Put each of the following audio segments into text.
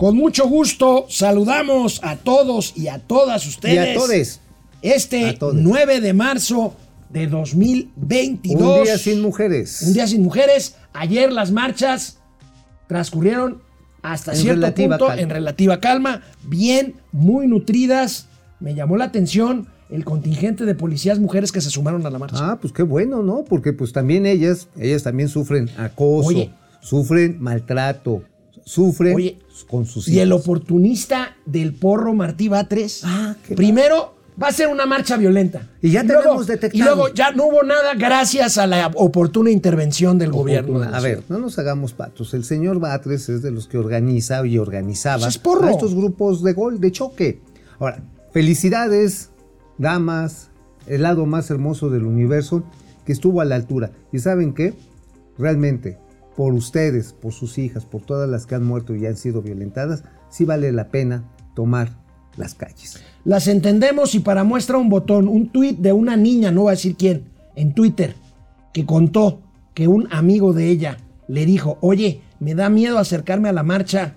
Con mucho gusto saludamos a todos y a todas ustedes. Y a todes. Este A todes. 9 de marzo de 2022. Un día sin mujeres. Un día sin mujeres. Ayer las marchas transcurrieron hasta En cierto punto calma. en relativa calma, bien, muy nutridas. Me llamó la atención el contingente de policías mujeres que se sumaron a la marcha. Ah, pues qué bueno, ¿no? Porque pues también ellas, ellas también sufren acoso, Oye. sufren maltrato, sufren Oye, con sus Y el hijos. oportunista del porro Martí Batres, Ah, primero va a ser una marcha violenta. Y ya luego- tenemos detectado. Y luego ya no hubo nada gracias a la oportuna intervención del gobierno. A ver, no nos hagamos patos. El señor Batres es de los que organiza y organizaba Pues es porro. a estos grupos de gol, de choque. Ahora, felicidades, damas, el lado más hermoso del universo que estuvo a la altura. ¿Y saben qué? Realmente, por ustedes, por sus hijas, por todas las que han muerto y han sido violentadas, sí vale la pena tomar las calles. Las entendemos y para muestra un botón, un tuit de una niña, no voy a decir quién, en Twitter, que contó que un amigo de ella le dijo, oye, me da miedo acercarme a la marcha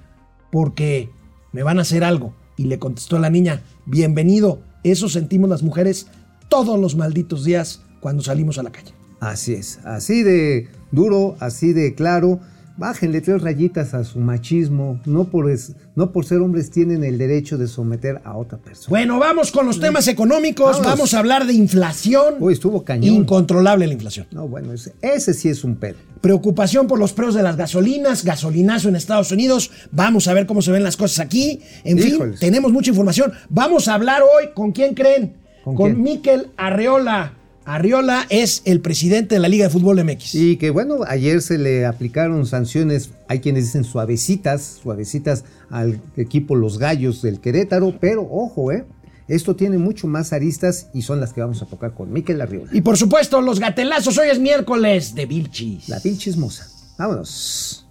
porque me van a hacer algo. Y le contestó la niña, bienvenido, eso sentimos las mujeres todos los malditos días cuando salimos a la calle. Así es, así de duro, así de claro. Bájenle tres rayitas a su machismo. No por, es- no por ser hombres tienen el derecho de someter a otra persona. Bueno, vamos con los temas económicos, vamos a hablar de inflación. Uy, estuvo cañón. Incontrolable la inflación. No, bueno, ese, ese sí es un pedo. Preocupación por los precios de las gasolinas, gasolinazo en Estados Unidos. Vamos a ver cómo se ven las cosas aquí. En fin, tenemos mucha información. Vamos a hablar hoy con quién creen. ¿Con Con? Miquel Arreola. Arreola es el presidente de la Liga de Fútbol MX. Y que bueno, ayer se le aplicaron sanciones, hay quienes dicen suavecitas, suavecitas al equipo Los Gallos del Querétaro, pero ojo, ¿eh? Esto tiene mucho más aristas y son las que vamos a tocar con Miquel Arriola. Y por supuesto, los gatelazos. Hoy es miércoles de Vilchis. La vil chismosa. Vámonos.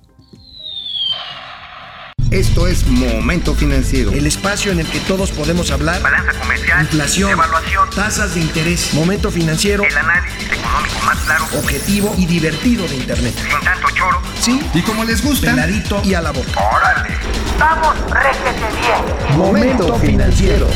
Esto es Momento Financiero. El espacio en el que todos podemos hablar. Balanza comercial, Inflación, evaluación, tasas de interés, momento financiero, el análisis económico más claro, objetivo y divertido de Internet. sin tanto choro. Sí, Y como les gusta, peladito y a la boca. ¡Órale! ¡Vamos, réjete bien! Momento financiero.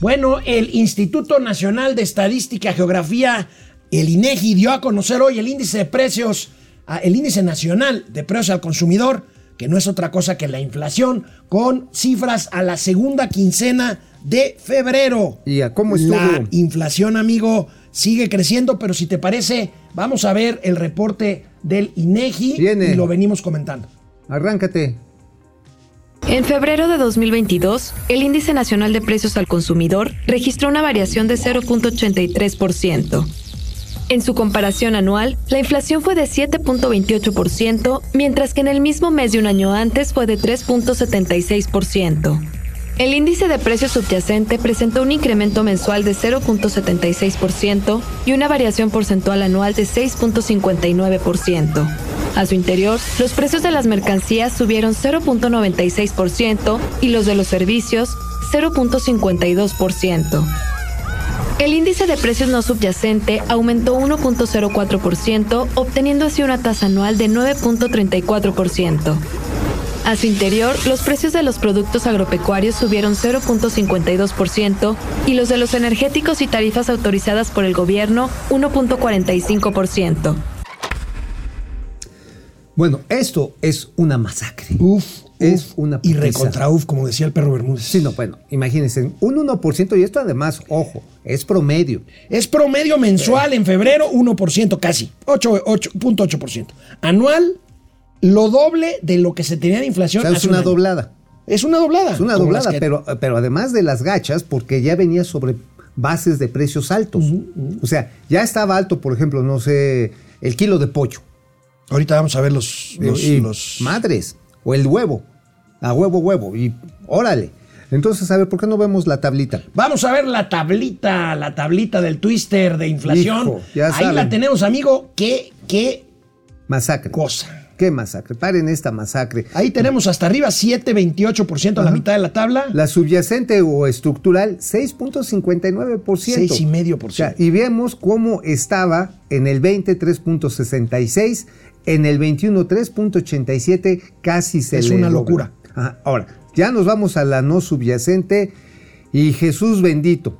Bueno, el Instituto Nacional de Estadística y Geografía, el INEGI, dio a conocer hoy el índice de precios, el índice nacional de precios al consumidor, que no es otra cosa que la inflación, con cifras a la segunda quincena de febrero. ¿Y a cómo estuvo? La inflación, amigo, sigue creciendo, pero si te parece, vamos a ver el reporte del INEGI Viene. y lo venimos comentando. Arráncate. En febrero de 2022, el Índice Nacional de Precios al Consumidor registró una variación de 0.83%. En su comparación anual, la inflación fue de 7.28%, mientras que en el mismo mes de un año antes fue de 3.76%. El índice de precios subyacente presentó un incremento mensual de 0.76% y una variación porcentual anual de 6.59%. A su interior, los precios de las mercancías subieron 0.96% y los de los servicios 0.52%. El índice de precios no subyacente aumentó 1.04%, obteniendo así una tasa anual de 9.34%. A su interior, los precios de los productos agropecuarios subieron 0.52% y los de los energéticos y tarifas autorizadas por el gobierno 1.45%. Bueno, esto es una masacre. Uf, Es uf, una y recontra uf, como decía el perro Bermúdez. Sí, no, bueno, imagínense, un 1% y esto además, ojo, es promedio. Es promedio mensual en febrero 1%, casi, 8, 8.8%. Anual, lo doble de lo que se tenía de O inflación. sea, es un una año. doblada. Es una doblada. Es una doblada, que- pero, pero además de las gachas, porque ya venía sobre bases de precios altos. O sea, ya estaba alto, por ejemplo, no sé, el kilo de pollo. Ahorita vamos a ver los... los, y los- madres, o el huevo, a huevo, huevo, y órale. Entonces, a ver, ¿por qué no vemos la tablita? Vamos a ver la tablita, la tablita del twister de inflación. Hijo, Ahí saben. la tenemos, amigo. ¿Qué, qué Masacre. cosa? ¿Qué masacre? Paren esta masacre. Ahí tenemos hasta arriba 7.28% a la mitad de la tabla. La subyacente o estructural, 6.59%. 6,5%. O sea, y vemos cómo estaba en el 20, 3.66, en el 21 3.87 casi se Es le una logra. locura. Ajá, Ahora, ya nos vamos a la no subyacente y Jesús bendito.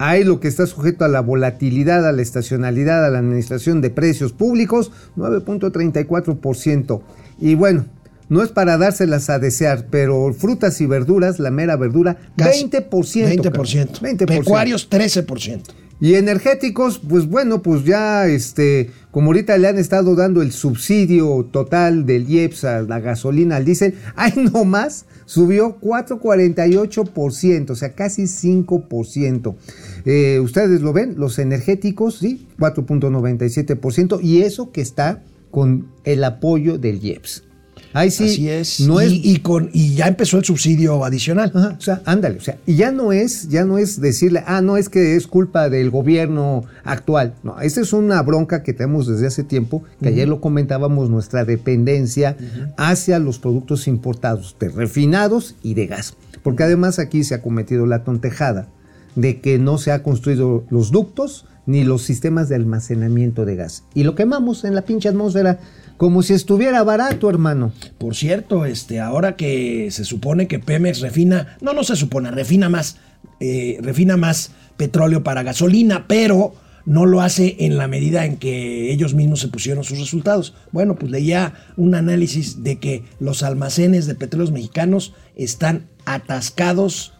Ahí lo que está sujeto a la volatilidad, a la estacionalidad, a la administración de precios públicos, 9.34%. Y bueno, no es para dárselas a desear, pero frutas y verduras, la mera verdura, Casi 20%. 20%. cabrón, 20%. Pecuarios, 13%. Y energéticos, pues bueno, pues ya, este, como ahorita le han estado dando el subsidio total del IEPS a la gasolina, al diésel, ahí nomás subió 4,48%, o sea, casi 5%. Eh, Ustedes lo ven, los energéticos, sí, 4.97%, y eso que está con el apoyo del IEPS. Ahí sí, Así es. no y, es y con, y ya empezó el subsidio adicional. Ajá, o sea, ándale, o sea, y ya no es, ya no es decirle, ah, no es que es culpa del gobierno actual. No, esa es una bronca que tenemos desde hace tiempo, que ayer lo comentábamos, nuestra dependencia hacia los productos importados, de refinados y de gas. Porque además aquí se ha cometido la tontejada de que no se ha construido los ductos ni los sistemas de almacenamiento de gas. Y lo quemamos en la pinche atmósfera como si estuviera barato, hermano. Por cierto, este, ahora que se supone que Pemex refina, no, no se supone, refina más, eh, refina más petróleo para gasolina, pero no lo hace en la medida en que ellos mismos se pusieron sus resultados. Bueno, pues leía un análisis de que los almacenes de petróleos mexicanos están atascados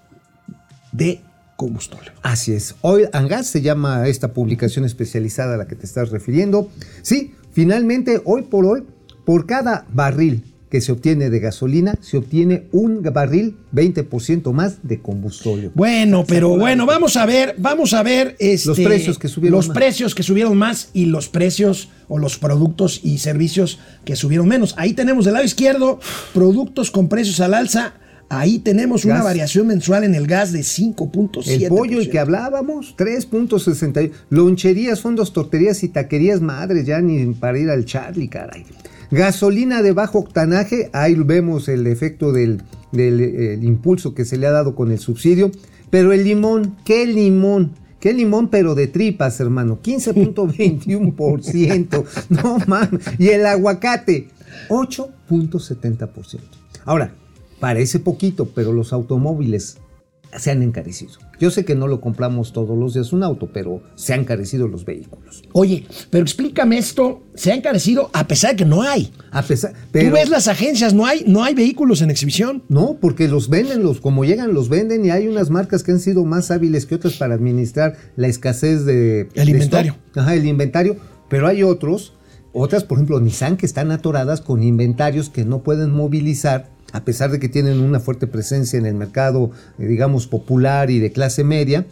de combustible. Así es. Oil and Gas se llama esta publicación especializada a la que te estás refiriendo. Sí, finalmente, hoy por hoy, por cada barril que se obtiene de gasolina, se obtiene un barril 20% más de combustible. Bueno, pero bueno, vamos a ver, vamos a ver este, Los precios que subieron los más. precios que subieron más y los precios o los productos y servicios que subieron menos. Ahí tenemos del lado izquierdo productos con precios al alza. Ahí tenemos una variación mensual en el gas de 5.7%. El pollo y que hablábamos, 3.60. Loncherías, fondos, torterías y taquerías, madres, ya ni para ir al Charlie, caray. Gasolina de bajo octanaje, ahí vemos el efecto del, del, el impulso que se le ha dado con el subsidio. Pero el limón, ¿qué limón? ¿Qué limón, pero de tripas, hermano? 15.21%. no mames. Y el aguacate, 8.70%. Ahora, parece poquito, pero los automóviles se han encarecido. Yo sé que no lo compramos todos los días un auto, pero se han encarecido los vehículos. Oye, pero explícame esto, se ha encarecido a pesar de que no hay. A pesar, Tú ves las agencias, no hay, no hay vehículos en exhibición. No, porque los venden, los como llegan los venden y hay unas marcas que han sido más hábiles que otras para administrar la escasez de El de inventario. stock. Ajá, el inventario, pero hay otros, otras, por ejemplo, Nissan que están atoradas con inventarios que no pueden movilizar a pesar de que tienen una fuerte presencia en el mercado, eh, digamos, popular y de clase media,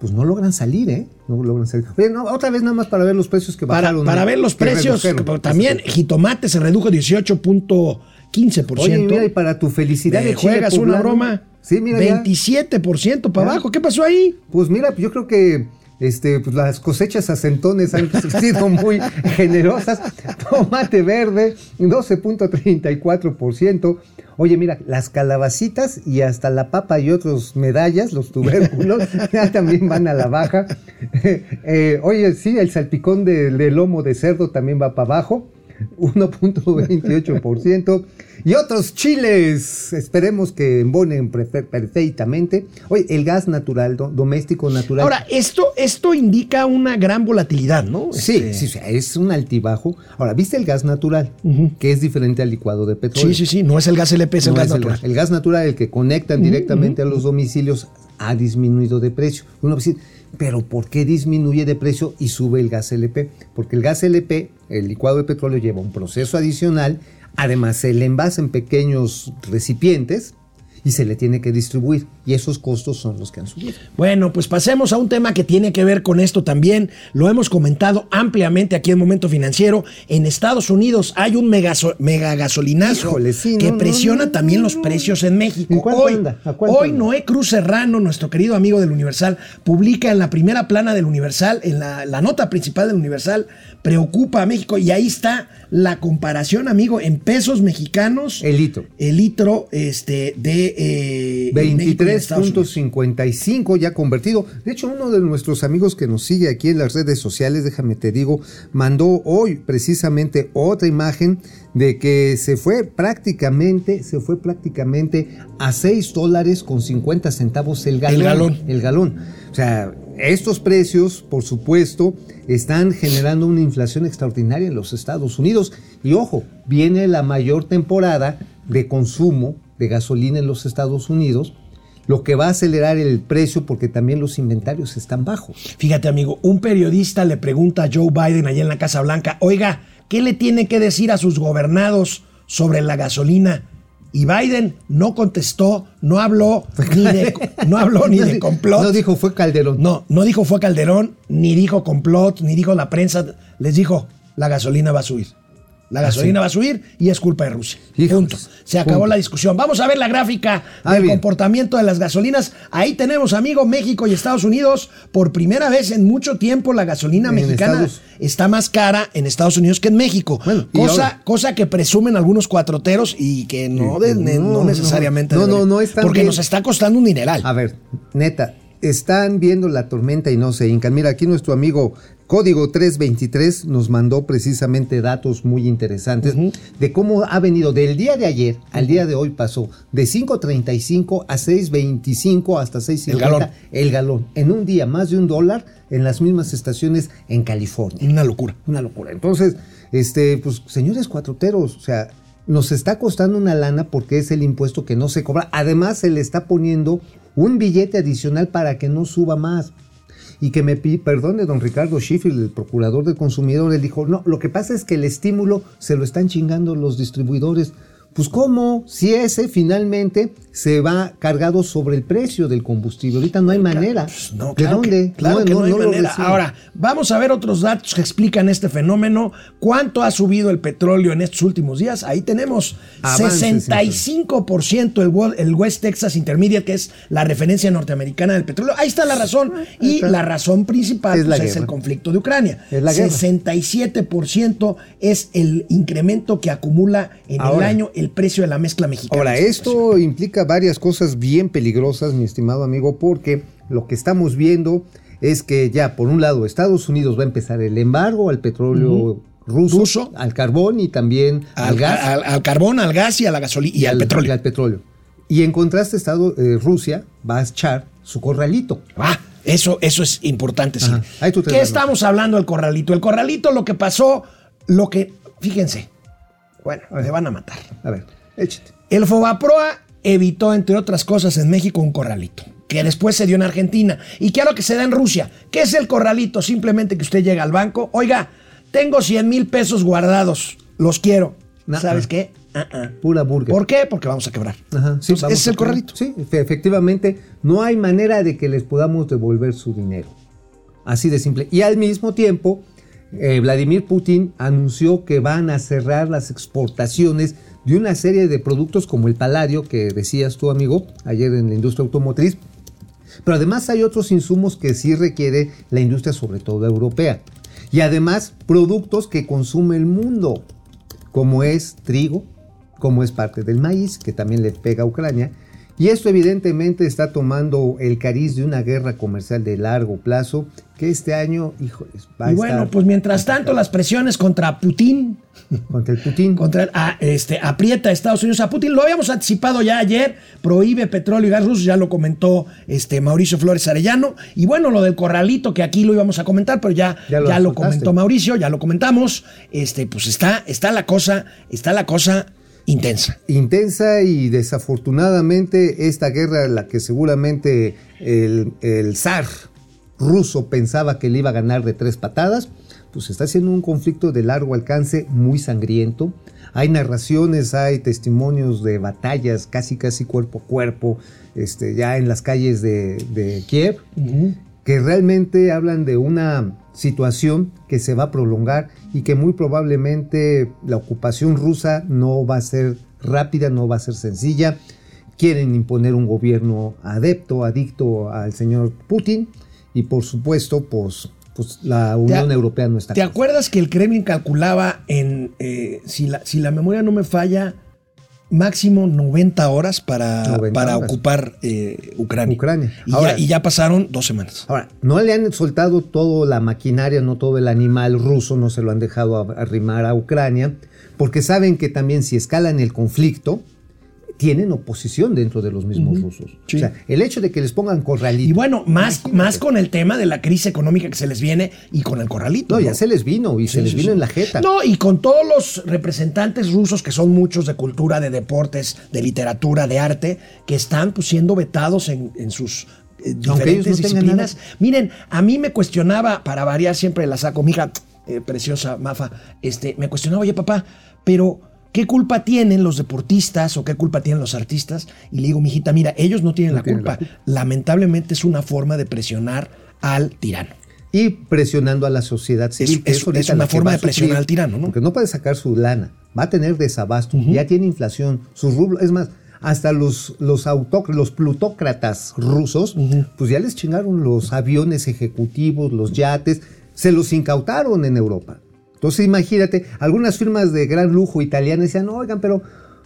pues no logran salir, ¿eh? No logran salir. Oye, no, otra vez nada más para ver los precios que Para, bajaron. para ¿eh? ver los precios, pero también jitomate se redujo 18.15%. Oye, mira, y para tu felicidad. ¿Me el chile juegas una broma? Sí, mira, ya. 27% para Ya. abajo. ¿Qué pasó ahí? Pues mira, yo creo que este, pues las cosechas a centones han sido muy generosas. Tomate verde, 12.34%. Oye, mira, las calabacitas y hasta la papa y otros medallas, los tubérculos, ya también van a la baja. Eh, oye, sí, el salpicón de, de lomo de cerdo también va para abajo. 1.28%. Y otros chiles, esperemos que embonen perfectamente. Oye, el gas natural, do- doméstico natural. Ahora, esto, esto indica una gran volatilidad, ¿no? Sí, Este, sí, es un altibajo. Ahora, ¿viste el gas natural? Que es diferente al licuado de petróleo. sí, sí, sí, no es el gas LP, es el gas es natural. gas, el gas natural, el que conectan directamente a los domicilios, ha disminuido de precio. Uno decir, pero ¿por qué disminuye de precio y sube el gas LP? Porque el gas LP, el licuado de petróleo, lleva un proceso adicional. Además, se le envasa en pequeños recipientes y se le tiene que distribuir. Y esos costos son los que han subido. Bueno, pues pasemos a un tema que tiene que ver con esto también. Lo hemos comentado ampliamente aquí en Momento Financiero. En Estados Unidos hay un mega gasolinazo Híjole, sí, que no, presiona no, también los precios en México. ¿En cuánto hoy, hoy anda? Noé Cruz Serrano, nuestro querido amigo del Universal, publica en la primera plana del Universal, en la, la nota principal del Universal, preocupa a México y ahí está la comparación, amigo, en pesos mexicanos. El litro. El litro este, de eh, México y de Estados Unidos. 23.55 ya convertido. De hecho, uno de nuestros amigos que nos sigue aquí en las redes sociales, déjame te digo, mandó hoy precisamente otra imagen de que se fue prácticamente, se fue prácticamente a 6 dólares con 50 centavos el galón. El galón. El galón. O sea, estos precios, por supuesto, están generando una inflación extraordinaria en los Estados Unidos. Y ojo, viene la mayor temporada de consumo de gasolina en los Estados Unidos, lo que va a acelerar el precio porque también los inventarios están bajos. Fíjate, amigo, un periodista le pregunta a Joe Biden allá en la Casa Blanca, oiga, ¿qué le tiene que decir a sus gobernados sobre la gasolina? Y Biden no contestó, no habló ni de, no habló ni de complot. No dijo fue Calderón. No, no dijo fue Calderón, ni dijo complot, ni dijo la prensa. Les dijo, la gasolina va a subir. La gasolina va a subir y es culpa de Rusia. Hijos, Punto. Se acabó punto. la discusión. Vamos a ver la gráfica Ah, del bien. comportamiento de las gasolinas. Ahí tenemos, amigo, México y Estados Unidos. Por primera vez en mucho tiempo, la gasolina En mexicana Estados- está más cara en Estados Unidos que en México. Bueno, cosa, cosa que presumen algunos cuatroteros y que no, de- no no, necesariamente. no, no, debería. no están Porque bien. nos está costando un dineral. A ver, neta, están viendo la tormenta y no se hincan. Mira, aquí nuestro amigo Código 323 nos mandó precisamente datos muy interesantes de cómo ha venido del día de ayer al día de hoy pasó de 5.35 a 6.25 hasta 6.50 El galón. el galón. En un día más de un dólar en las mismas estaciones en California. Una locura. Una locura. Entonces, este, pues, señores cuatroteros, o sea, nos está costando una lana porque es el impuesto que no se cobra. Además, se le está poniendo un billete adicional para que no suba más. Y que me perdone don Ricardo Sheffield, el procurador del consumidor, él dijo, no, lo que pasa es que el estímulo se lo están chingando los distribuidores. Pues cómo, si ese finalmente se va cargado sobre el precio del combustible. Ahorita no hay manera. Pues no, ¿De claro que- dónde? claro que no, hay manera. Ahora, vamos a ver otros datos que explican este fenómeno. ¿Cuánto ha subido el petróleo en estos últimos días? Ahí tenemos Avances, 65% el, el West Texas Intermediate, que es la referencia norteamericana del petróleo. Ahí está la razón. Y la razón principal Es la pues, es el conflicto de Ucrania. Es la guerra. 67% es el incremento que acumula en el año el precio de la mezcla mexicana. Ahora, esto implica varias cosas bien peligrosas, mi estimado amigo, porque lo que estamos viendo es que ya, por un lado, Estados Unidos va a empezar el embargo al petróleo ruso, Ruso. al carbón y también al, al, gas al- al carbón, al gas y a la gasolina y, al, petróleo. y al petróleo. Y en contraste, Estado, eh, Rusia va a echar su corralito. Ah, eso, eso es importante, sí. Ajá. Ahí tú te ¿Qué estamos hablando del corralito? El corralito, lo que pasó, lo que. Fíjense. Bueno, me van a matar. A ver, échate. El Fobaproa evitó, entre otras cosas, en México un corralito, que después se dio en Argentina y que ahora que se da en Rusia. ¿Qué es el corralito? Simplemente que usted llega al banco, oiga, tengo 100 mil pesos guardados, los quiero. Nah, ¿Sabes ah. qué? Ah, ah. Pura burger. ¿Por qué? Porque vamos a quebrar. Ajá, sí, Entonces, vamos ese es el corralito. Sí, efe- efectivamente, no hay manera de que les podamos devolver su dinero. Así de simple. Y al mismo tiempo, eh, Vladimir Putin anunció que van a cerrar las exportaciones de una serie de productos como el paladio, que decías tú, amigo, ayer en la industria automotriz. Pero además hay otros insumos que sí requiere la industria, sobre todo europea. Y además productos que consume el mundo, como es trigo, como es parte del maíz, que también le pega a Ucrania. Y esto evidentemente está tomando el cariz de una guerra comercial de largo plazo, que este año, híjoles, va a Y bueno, estar pues mientras tanto, las presiones contra Putin, contra el Putin. contra a, este, aprieta a Estados Unidos a Putin. Lo habíamos anticipado ya ayer, prohíbe petróleo y gas ruso, ya lo comentó este Mauricio Flores Arellano. Y bueno, lo del corralito, que aquí lo íbamos a comentar, pero ya, Ya ya lo lo, comentó Mauricio, ya lo comentamos. Este, pues está, está la cosa, está la cosa intensa. intensa y desafortunadamente esta guerra, la que seguramente el, el zar ruso pensaba que le iba a ganar de tres patadas, pues está siendo un conflicto de largo alcance muy sangriento. Hay narraciones, hay testimonios de batallas casi casi cuerpo a cuerpo, este, ya en las calles de, de Kiev, que realmente hablan de una situación que se va a prolongar y que muy probablemente la ocupación rusa no va a ser rápida, no va a ser sencilla. Quieren imponer un gobierno adepto, adicto al señor Putin y por supuesto, pues, pues la Unión Europea no está. ¿Te acuerdas que el Kremlin calculaba en, eh, si, la, si la memoria no me falla, máximo 90 horas para, 90 para horas. ocupar eh, Ucrania? Ucrania. Y, Ahora- ya, y ya pasaron dos semanas. Ahora, no le han soltado toda la maquinaria, no todo el animal ruso, no se lo han dejado arrimar a Ucrania, porque saben que también si escalan el conflicto, tienen oposición dentro de los mismos rusos. Sí. O sea, el hecho de que les pongan corralito. Y bueno, más, más con el tema de la crisis económica que se les viene y con el corralito. no, ya se les vino y se les sí, vino en la jeta. No, y con todos los representantes rusos, que son muchos de cultura, de deportes, de literatura, de arte, que están pues, siendo vetados en, en sus eh, diferentes no disciplinas. Miren, a mí me cuestionaba, para variar siempre la saco, mi hija, eh, preciosa Mafa, este, me cuestionaba, oye papá, pero ¿qué culpa tienen los deportistas o qué culpa tienen los artistas? Y le digo, mijita, mira, ellos no tienen, No la, tienen culpa. la Lamentablemente es una forma de presionar al tirano. y presionando a la sociedad civil. Es- una forma de presionar al tirano, ¿no? Porque no puede sacar su lana, va a tener desabasto, ya tiene inflación, sus rublos, es más, hasta los, los, los plutócratas rusos, pues ya les chingaron los aviones ejecutivos, los yates, se los incautaron en Europa. Entonces imagínate, algunas firmas de gran lujo italianas decían, oigan, pero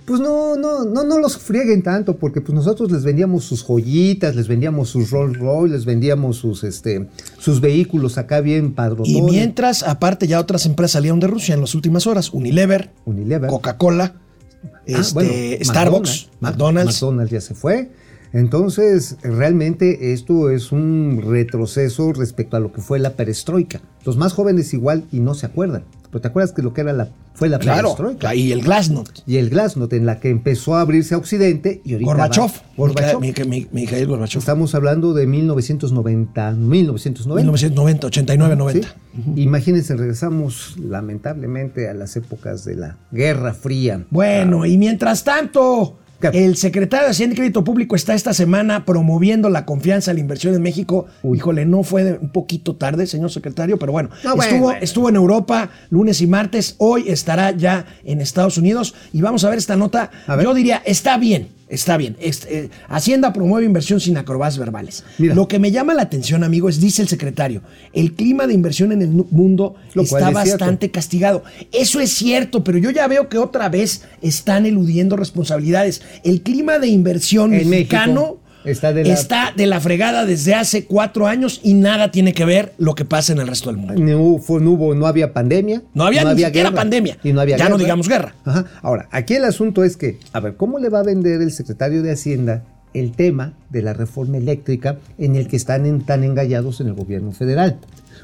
pues no, no, no, no los frieguen tanto, porque pues nosotros les vendíamos sus joyitas, les vendíamos sus Rolls Royce, les vendíamos sus, este, sus vehículos acá bien padrotones. Y mientras, aparte, ya otras empresas salieron de Rusia en las últimas horas. Unilever, Unilever. Coca-Cola, Ah, este, bueno, Starbucks, McDonald's. McDonald's ya se fue. Entonces, realmente esto es un retroceso respecto a lo que fue la perestroika. Los más jóvenes igual y no se acuerdan. Pero te acuerdas que lo que era la fue la Claro, perestroika. y el Glasnost. Y el Glasnost en la que empezó a abrirse a Occidente y ahorita va- Gorbachev. Gorbachev. Mi, mi, mi- Mikhail Gorbachev. Estamos hablando de 1990, 1990. 1990, 89, 90. ¿sí? Imagínense, regresamos lamentablemente a las épocas de la Guerra Fría. Bueno, y mientras tanto, ¿Qué? el secretario de Hacienda y Crédito Público está esta semana promoviendo la confianza a la inversión en México. Uy. Híjole, no fue un poquito tarde, señor secretario, pero bueno, No, bueno, estuvo, bueno. estuvo en Europa lunes y martes, hoy estará ya en Estados Unidos y vamos a ver esta nota. A ver. Yo diría, está bien. Está bien. Es- eh, Hacienda promueve inversión sin acrobacias verbales. Mira. Lo que me llama la atención, amigo, es, dice el secretario, el clima de inversión en el mundo Lo está es cierto. bastante castigado. Eso es cierto, pero yo ya veo que otra vez están eludiendo responsabilidades. El clima de inversión En mexicano México está de la- está de la fregada desde hace cuatro años y nada tiene que ver lo que pasa en el resto del mundo. No fue- no hubo- no había pandemia. No había ni siquiera pandemia. Y no había Ya no digamos guerra. Ajá. Ahora, aquí el asunto es que, a ver, ¿cómo le va a vender el secretario de Hacienda el tema de la reforma eléctrica en el que están en- tan engallados en el gobierno federal?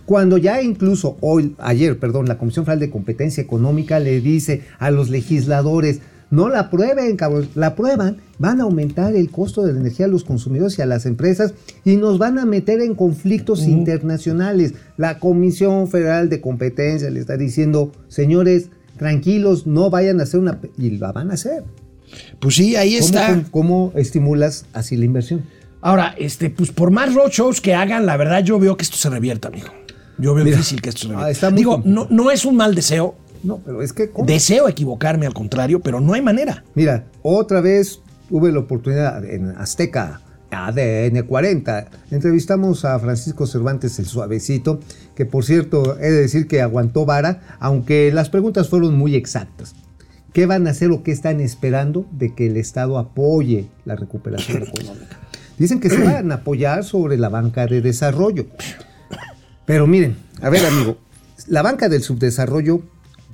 Cuando ya incluso hoy, ayer, perdón, la Comisión Federal de Competencia Económica le dice a los legisladores, no la aprueben, cabrón, la aprueban, van a aumentar el costo de la energía a los consumidores y a las empresas y nos van a meter en conflictos internacionales. La Comisión Federal de Competencia le está diciendo, señores, tranquilos, no vayan a hacer una... pe-". Y la van a hacer. Pues sí, ahí ¿Cómo, está. cómo- cómo estimulas así la inversión? Ahora, este, pues por más roadshows que hagan, la verdad yo veo que esto se revierta, amigo. Yo veo Mira, difícil que esto se revierta. ah, está muy Digo, no, no es un mal deseo. No, pero es que... ¿cómo? Deseo equivocarme, al contrario, pero no hay manera. Mira, otra vez tuve la oportunidad en Azteca, ADN 40. Entrevistamos a Francisco Cervantes el Suavecito, que por cierto he de decir que aguantó vara, aunque las preguntas fueron muy exactas. ¿Qué van a hacer o qué están esperando de que el Estado apoye la recuperación económica? Dicen que se van a apoyar sobre la banca de desarrollo. Pero miren, a ver amigo, la banca del subdesarrollo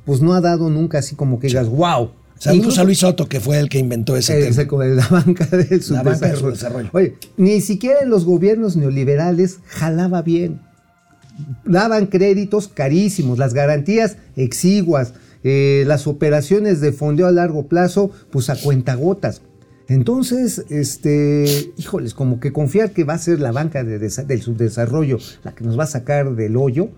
pues no ha dado nunca así como que digas, wow. Saludos Incluso- a Luis Soto, que fue el que inventó ese eh, tema. de la banca La subdesarrollo. subdesarrollo. Oye, ni siquiera en los gobiernos neoliberales jalaba bien. Daban créditos carísimos, las garantías exiguas, eh, las operaciones de fondeo a largo plazo, pues a cuentagotas. Entonces, este, híjoles, como que confiar que va a ser la banca de del subdesarrollo la que nos va a sacar del hoyo,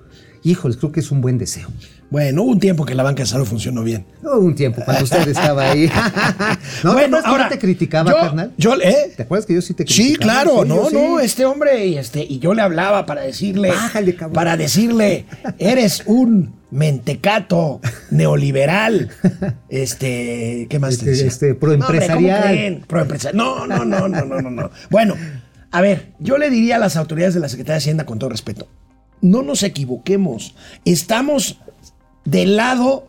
híjoles, creo que es un buen deseo. Bueno, hubo un tiempo que la banca de salud funcionó bien. No, un tiempo, cuando usted estaba ahí. no, ¿te acuerdas que yo te criticaba, yo, carnal? Yo, ¿eh? ¿Te acuerdas que yo sí te Sí, criticaba? claro, Sí, no, yo sí. no, este hombre, y este, y yo le hablaba para decirle, Bájale, para decirle, eres un mentecato neoliberal, este, ¿qué más te Este, decía? este, No, hombre, ¿cómo proempresarial. Proempresarial. No, no, no, no, no, no, no. Bueno, a ver, yo le diría a las autoridades de la Secretaría de Hacienda con todo respeto, no nos equivoquemos. Estamos del lado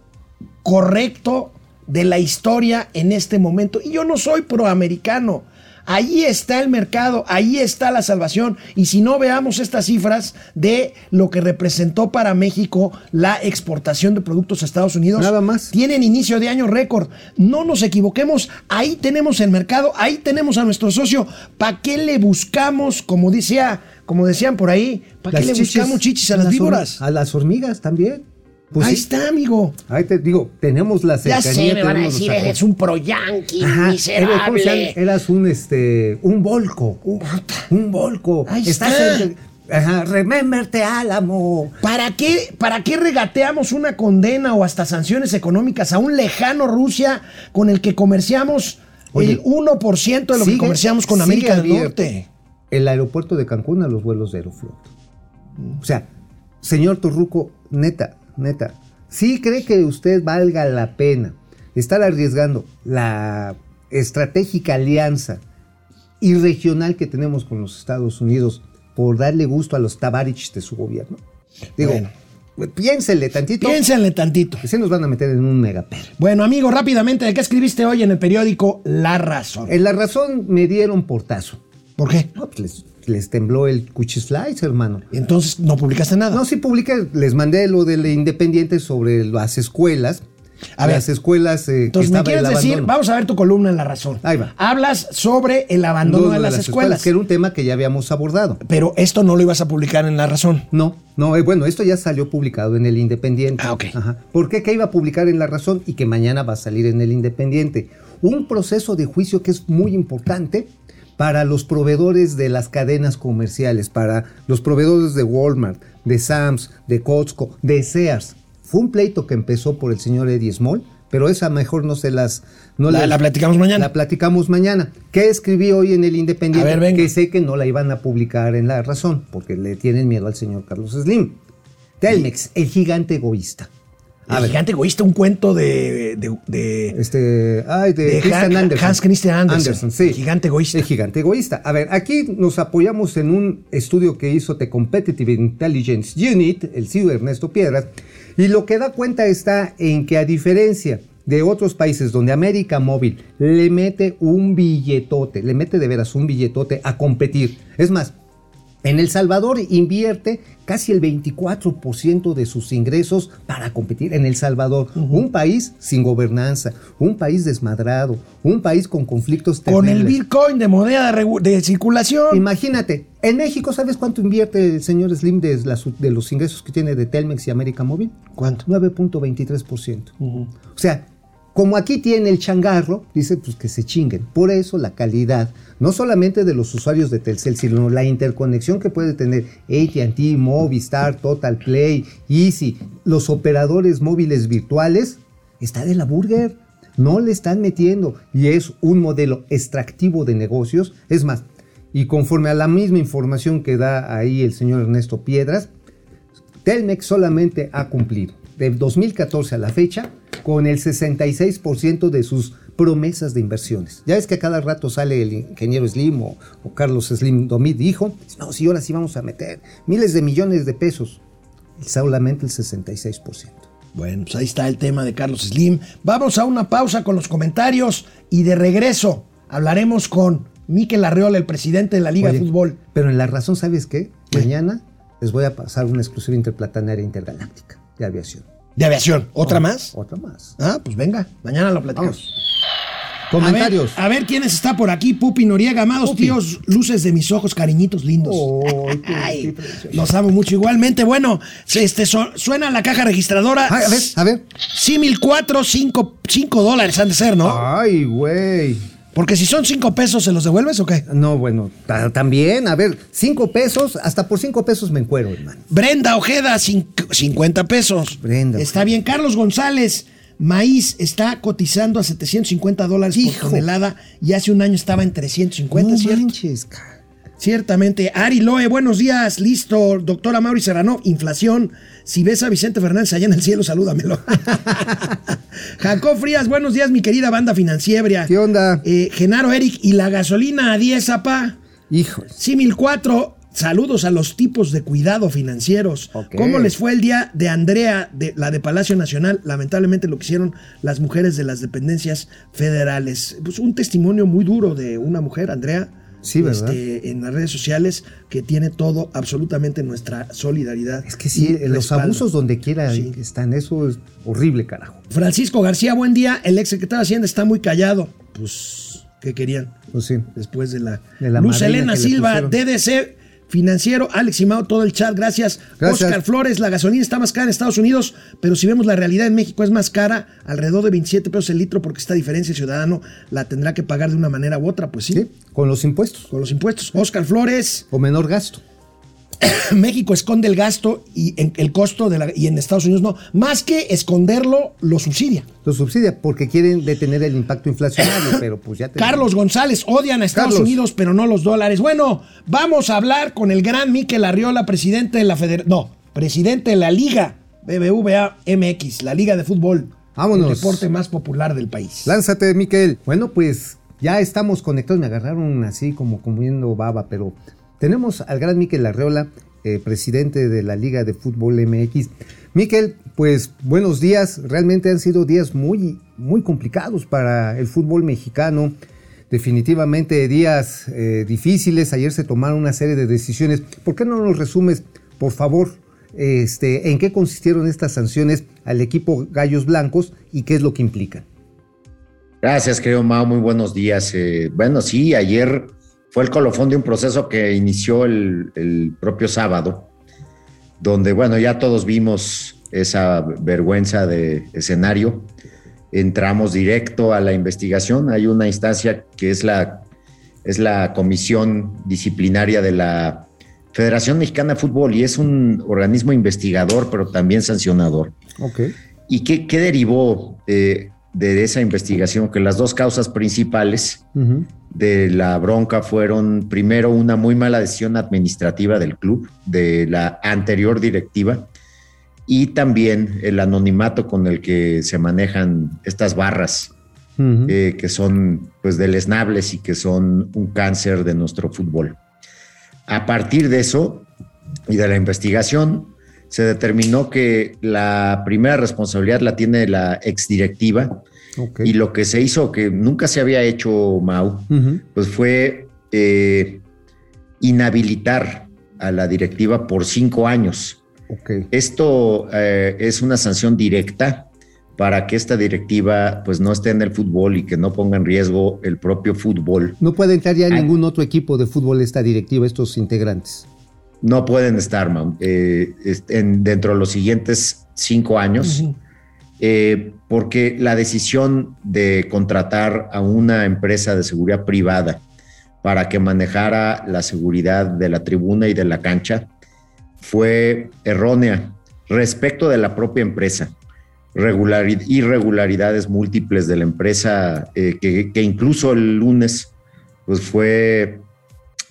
correcto de la historia en este momento. Y yo no soy proamericano. Ahí está el mercado, ahí está la salvación. Y si no veamos estas cifras de lo que representó para México la exportación de productos a Estados Unidos, Nada más. tienen inicio de año récord. No nos equivoquemos, ahí tenemos el mercado, ahí tenemos a nuestro socio. ¿Para qué le buscamos, como decía, como decían por ahí, ¿para qué le chichis buscamos chichis a las hor- víboras? A las hormigas también. Pues ahí sí. está, amigo. Ahí te digo, tenemos la Ya cercanía. sé, me van a decir, eres un pro-yankee, Ajá, eres- ¿cómo se llama? miserable. Eras un este un volco. Un volco. Ahí Estás está. en- ajá, remember te álamo. ¿Para qué, ¿Para qué regateamos una condena o hasta sanciones económicas a un lejano Rusia con el que comerciamos Oye, el 1% de lo que comerciamos con América del Norte? El aeropuerto de Cancún a los vuelos de Aeroflot. O sea, señor Torruco, neta, neta, ¿sí cree que usted valga la pena estar arriesgando la estratégica alianza y regional que tenemos con los Estados Unidos por darle gusto a los tabarich de su gobierno? Digo, Bueno. piénsele tantito. Piénsenle tantito. que se nos van a meter en un megaper. Bueno, amigo, rápidamente, ¿de qué escribiste hoy en el periódico La Razón? En la razón me dieron portazo. ¿Por qué? No, pues les, les tembló el cuchislice, hermano. Entonces no publicaste nada. No, sí publiqué, les mandé lo del Independiente sobre las escuelas. A ver. las escuelas eh, Entonces, ¿me quieres decir? Vamos a ver tu columna en La Razón. Ahí va. Hablas sobre el abandono Abandono de las, escuelas. que era un tema que ya habíamos abordado. Pero esto no lo ibas a publicar en La Razón. No, no, eh, bueno, esto ya salió publicado en el Independiente. Ah, ok. Ajá. ¿Por qué que iba a publicar en La Razón y que mañana va a salir en el Independiente? Un proceso de juicio que es muy importante para los proveedores de las cadenas comerciales, para los proveedores de Walmart, de Sam's, de Costco, de Sears. Fue un pleito que empezó por el señor Eddie Small, pero esa mejor no se las... No La- les- la platicamos mañana. La platicamos mañana. ¿Qué escribí hoy en el Independiente? A ver, venga. Que sé que no la iban a publicar en La Razón, porque le tienen miedo al señor Carlos Slim. Telmex, el gigante egoísta. A el ver, gigante egoísta, un cuento de, de- de- este, ay, de, de Christian Han- Andersen. Hans Christian Andersen, sí. el gigante egoísta. El gigante egoísta. A ver, aquí nos apoyamos en un estudio que hizo The Competitive Intelligence Unit, el CEO Ernesto Piedras, y lo que da cuenta está en que a diferencia de otros países donde América Móvil le mete un billetote, le mete de veras un billetote a competir. Es más, en El Salvador invierte casi el 24% de sus ingresos para competir en El Salvador, un país sin gobernanza, un país desmadrado, un país con conflictos con el terribles. Bitcoin de moneda de, circulación. Imagínate, en México, ¿sabes cuánto invierte el señor Slim de, los ingresos que tiene de Telmex y América Móvil? ¿Cuánto? 9.23%. O sea, como aquí tiene el changarro, dice pues que se chinguen. Por eso la calidad, no solamente de los usuarios de Telcel, sino la interconexión que puede tener AT&T, Movistar, Total Play, Easy, los operadores móviles virtuales, está de la burger. No le están metiendo y es un modelo extractivo de negocios. Es más, y conforme a la misma información que da ahí el señor Ernesto Piedras, Telmex solamente ha cumplido de 2014 a la fecha con el 66% de sus promesas de inversiones. Ya es que a cada rato sale el ingeniero Slim o, o Carlos Slim Domit dijo, no, si ahora sí vamos a meter miles de millones de pesos. Solamente el 66%. Bueno, pues ahí está el tema de Carlos Slim. Vamos a una pausa con los comentarios y de regreso hablaremos con Miquel Arreola, el presidente de la Liga de Fútbol. Pero en la razón, ¿sabes qué? Mañana les voy a pasar una exclusiva interplanetaria intergaláctica de aviación. De aviación. ¿Otra más? Otra más. Ah, pues venga, mañana lo platicamos. Comentarios. A ver, a ver quiénes está por aquí. Pupi Noriega, amados Pupi. tíos, luces de mis ojos, cariñitos lindos. Ay, qué- Ay, qué los amo mucho. Igualmente, bueno, se- este, su- suena la caja registradora. Ay, a ver, a ver. Símil 4, 5, dólares han de ser, ¿no? Ay, güey. Porque si son 5 pesos, ¿se los devuelves o qué? No, bueno, ta- también, a ver, cinco pesos, hasta por cinco pesos me encuero, hermano. Brenda Ojeda, cinc- 50 pesos. Brenda Está bien. Carlos González, maíz está cotizando a 750 dólares por tonelada y hace un año estaba en 350, no ¿cierto? manches, ca- Ciertamente. Ari Loe, buenos días. Listo. Doctora Mauri Serrano, inflación. Si ves a Vicente Fernández allá en el cielo, salúdamelo. Jacob Frías, buenos días, mi querida banda financiera. ¿Qué onda? Eh, Genaro Eric, y la gasolina a 10, apá. Híjole. Símil 4, saludos a los tipos de cuidado financieros. ¿Cómo les fue el día de Andrea, de la de Palacio Nacional? Lamentablemente lo que hicieron las mujeres de las dependencias federales. Pues un testimonio muy duro de una mujer, Andrea. Sí, ¿verdad? este, en las redes sociales que tiene todo absolutamente nuestra solidaridad. Es que sí, los abusos donde quiera Sí. están, eso es horrible, carajo. Francisco García, buen día. El exsecretario de Hacienda está muy callado. Pues, ¿qué querían? Pues sí. después de la, De la Luz Elena Silva. DDC Financiero, Alex Imao, todo el chat, gracias. Gracias. Oscar Flores, la gasolina está más cara en Estados Unidos, pero si vemos la realidad en México es más cara, alrededor de 27 pesos el litro, porque esta diferencia el ciudadano la tendrá que pagar de una manera u otra, pues sí, Sí, con los impuestos con los impuestos. Oscar Flores, o menor gasto. México esconde el gasto y en- el costo de la, y en Estados Unidos no, más que esconderlo, lo subsidia. Lo subsidia porque quieren detener el impacto inflacionario, pero pues ya te Carlos González, odian a Estados Carlos. Unidos, pero no los dólares. Bueno, vamos a hablar con el gran Miquel Arriola, presidente de la Federación. No, presidente de la Liga BBVA MX, la Liga de Fútbol. Vámonos. El deporte más popular del país. Lánzate, Miquel. Bueno, pues ya estamos conectados. Me agarraron así como comiendo baba, pero tenemos al gran Miquel Arreola, eh, presidente de la Liga de Fútbol MX. Miquel, pues buenos días. Realmente han sido días muy, muy complicados para el fútbol mexicano. Definitivamente días eh, difíciles. Ayer se tomaron una serie de decisiones. ¿Por qué no nos resumes, por favor, este, en qué consistieron estas sanciones al equipo Gallos Blancos y qué es lo que implican? Gracias, querido Mao. Muy buenos días. Eh, bueno, sí, ayer fue el colofón de un proceso que inició el, el propio sábado, donde, bueno, ya todos vimos esa vergüenza de escenario. Entramos directo a la investigación. Hay una instancia que es la, es la Comisión Disciplinaria de la Federación Mexicana de Fútbol y es un organismo investigador, pero también sancionador. ¿Y qué, qué derivó eh, de esa investigación? Que las dos causas principales de la bronca fueron, primero, una muy mala decisión administrativa del club, de la anterior directiva, y también el anonimato con el que se manejan estas barras, eh, que son pues deleznables y que son un cáncer de nuestro fútbol. A partir de eso y de la investigación, se determinó que la primera responsabilidad la tiene la exdirectiva Ok. y lo que se hizo, que nunca se había hecho, Mau, pues fue eh, inhabilitar a la directiva por cinco años. Ok. Esto eh, es una sanción directa para que esta directiva pues no esté en el fútbol y que no ponga en riesgo el propio fútbol. No puede entrar ya Ay. ningún otro equipo de fútbol esta directiva, estos integrantes. No pueden estar eh, en- dentro de los siguientes cinco años. Eh, porque la decisión de contratar a una empresa de seguridad privada para que manejara la seguridad de la tribuna y de la cancha fue errónea respecto de la propia empresa. Regulari- irregularidades múltiples de la empresa eh, que, que incluso el lunes pues fue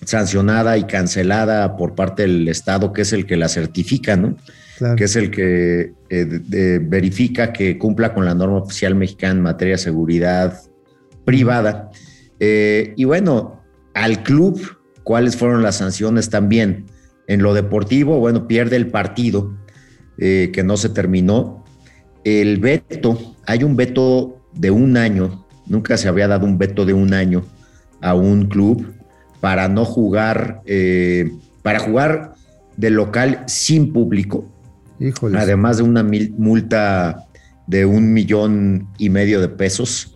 sancionada y cancelada por parte del Estado, que es el que la certifica, ¿no? Claro. que es el que eh, de- verifica que cumpla con la norma oficial mexicana en materia de seguridad privada. Eh, y bueno, al club, ¿cuáles fueron las sanciones también? En lo deportivo, bueno, pierde el partido eh, que no se terminó. El veto, hay un veto de un año, nunca se había dado un veto de un año a un club para no jugar, eh, para jugar de local sin público, Híjole. además de una multa de un millón y medio de pesos.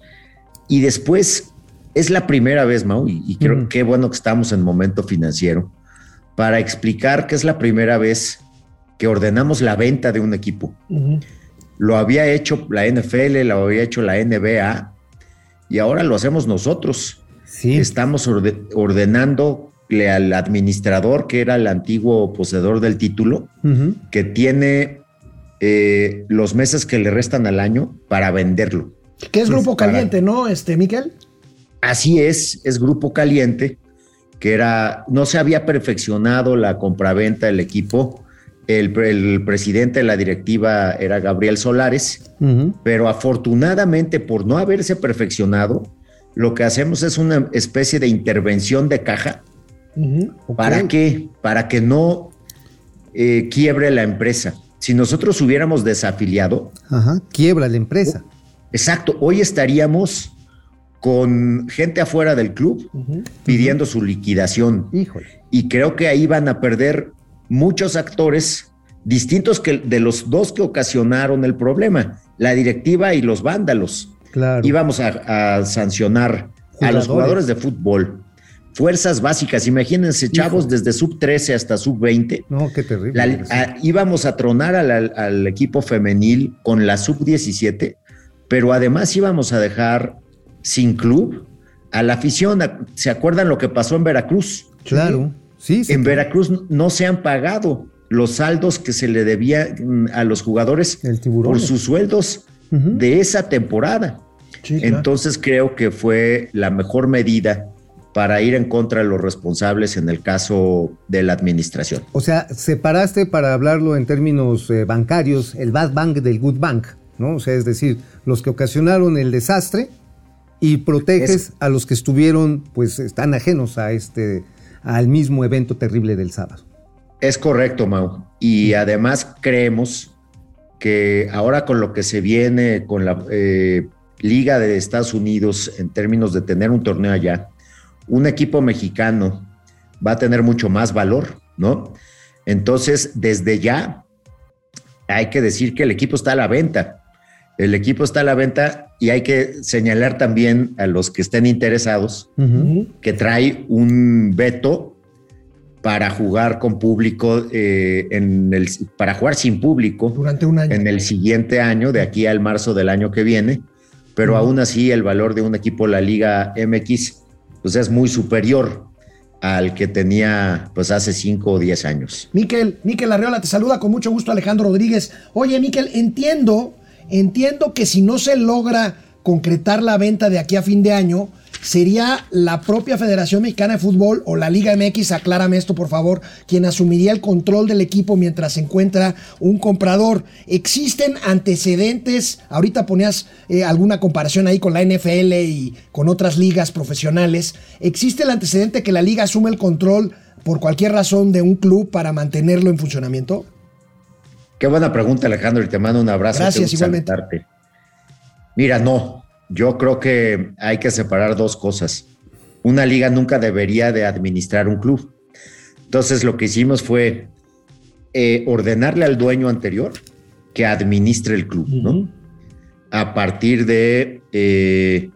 Y después es la primera vez, Mau, y, y creo que bueno que estamos en momento financiero, para explicar que es la primera vez que ordenamos la venta de un equipo. Lo había hecho la NFL, lo había hecho la NBA, y ahora lo hacemos nosotros. Sí. Estamos orde- ordenándole al administrador, que era el antiguo poseedor del título, que tiene eh, los meses que le restan al año para venderlo. Que es Grupo Para- Caliente, ¿no, este, Miquel? Así es, es Grupo Caliente, que era, no se había perfeccionado la compraventa del equipo. El, pre- el presidente de la directiva era Gabriel Solares, pero afortunadamente por no haberse perfeccionado, lo que hacemos es una especie de intervención de caja. ¿Para qué? Para que no eh, quiebre la empresa. Si nosotros hubiéramos desafiliado, Ajá, quiebra la empresa. exacto, hoy estaríamos con gente afuera del club pidiendo su liquidación. Híjole. Y creo que ahí van a perder muchos actores distintos que de los dos que ocasionaron el problema, la directiva y los vándalos. Claro. Íbamos a, a sancionar a los Jugadores. de fútbol. Fuerzas básicas, imagínense, chavos, desde sub 13 hasta sub 20. No, qué terrible. La- a- íbamos a tronar al, al- al equipo femenil con la sub 17, pero además íbamos a dejar sin club a la afición. ¿Se acuerdan lo que pasó en Veracruz? claro. Sí, sí. En Veracruz no se han pagado los saldos que se le debía mm, a los jugadores El por sus sueldos De esa temporada. Sí, claro. Entonces creo que fue la mejor medida para ir en contra de los responsables en el caso de la administración. O sea, separaste para hablarlo en términos eh, bancarios el bad bank del good bank, ¿no? O sea, es decir, los que ocasionaron el desastre y proteges a los que estuvieron, pues, están ajenos a este, al mismo evento terrible del sábado. Es correcto, Mau. Y además creemos que ahora con lo que se viene con la eh, Liga de Estados Unidos en términos de tener un torneo allá, un equipo mexicano va a tener mucho más valor, ¿no? Entonces, desde ya hay que decir que el equipo está a la venta. El equipo está a la venta y hay que señalar también a los que estén interesados que trae un veto para jugar con público, eh, en el, para jugar sin público Durante un año. en el siguiente año, de aquí al marzo del año que viene, pero aún así el valor de un equipo de la Liga MX pues es muy superior al que tenía pues hace 5 o 10 años. Miquel, Miquel Arreola te saluda con mucho gusto Alejandro Rodríguez. Oye, Miquel, entiendo, entiendo que si no se logra concretar la venta de aquí a fin de año, sería la propia Federación Mexicana de Fútbol o la Liga MX, aclárame esto por favor, quien asumiría el control del equipo mientras se encuentra un comprador. ¿Existen antecedentes? Ahorita ponías eh, alguna comparación ahí con la NFL y con otras ligas profesionales. ¿Existe el antecedente que la liga asume el control por cualquier razón de un club para mantenerlo en funcionamiento? Qué buena pregunta, Alejandro, y te mando un abrazo. Gracias, igualmente. saludarte. Mira, no, yo creo que hay que separar dos cosas. Una liga nunca debería de administrar un club. Entonces lo que hicimos fue eh, ordenarle al dueño anterior que administre el club, ¿no? A partir de eh,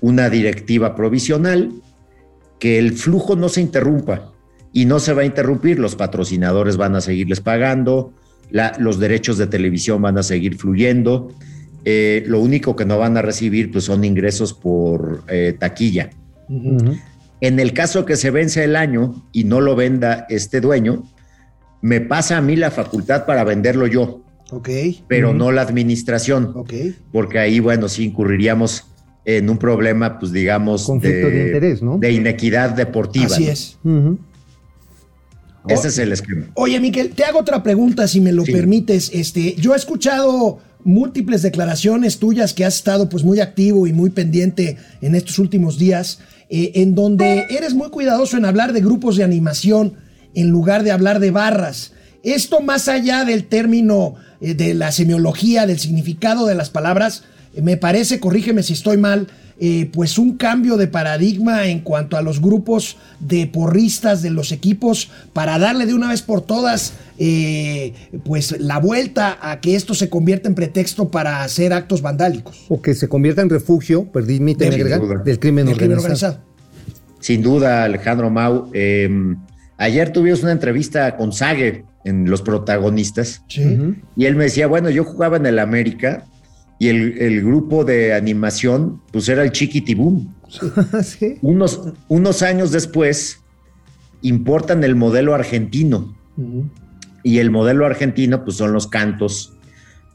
una directiva provisional, que el flujo no se interrumpa y no se va a interrumpir, los patrocinadores van a seguirles pagando, la- los derechos de televisión van a seguir fluyendo, eh, lo único que no van a recibir pues, son ingresos por eh, taquilla. En el caso que se vence el año y no lo venda este dueño, me pasa a mí la facultad para venderlo yo, Ok, pero no la administración, ok. porque ahí, bueno, sí incurriríamos en un problema, pues digamos, Conflicto de interés, ¿no? de inequidad deportiva. Así ¿no? es. Ese es el esquema. Oye, Miquel, te hago otra pregunta, si me lo Sí. permites. Este, yo he escuchado múltiples declaraciones tuyas que has estado pues muy activo y muy pendiente en estos últimos días, eh, en donde eres muy cuidadoso en hablar de grupos de animación en lugar de hablar de barras. Esto más allá del término eh, de la semiología, del significado de las palabras, eh, me parece, corrígeme si estoy mal, eh, pues un cambio de paradigma en cuanto a los grupos de porristas de los equipos para darle de una vez por todas eh, pues la vuelta a que esto se convierta en pretexto para hacer actos vandálicos. O que se convierta en refugio, permíteme Sin agregar, duda. del crimen del crimen organizado. organizado. Sin duda, Alejandro Mau. eh, ayer tuvimos una entrevista con Sage en Los Protagonistas Sí. y él me decía, bueno, yo jugaba en el América y el, el grupo de animación pues era el Chiquitibum. Sí. Unos, unos años después importan el modelo argentino y el modelo argentino pues son los cantos,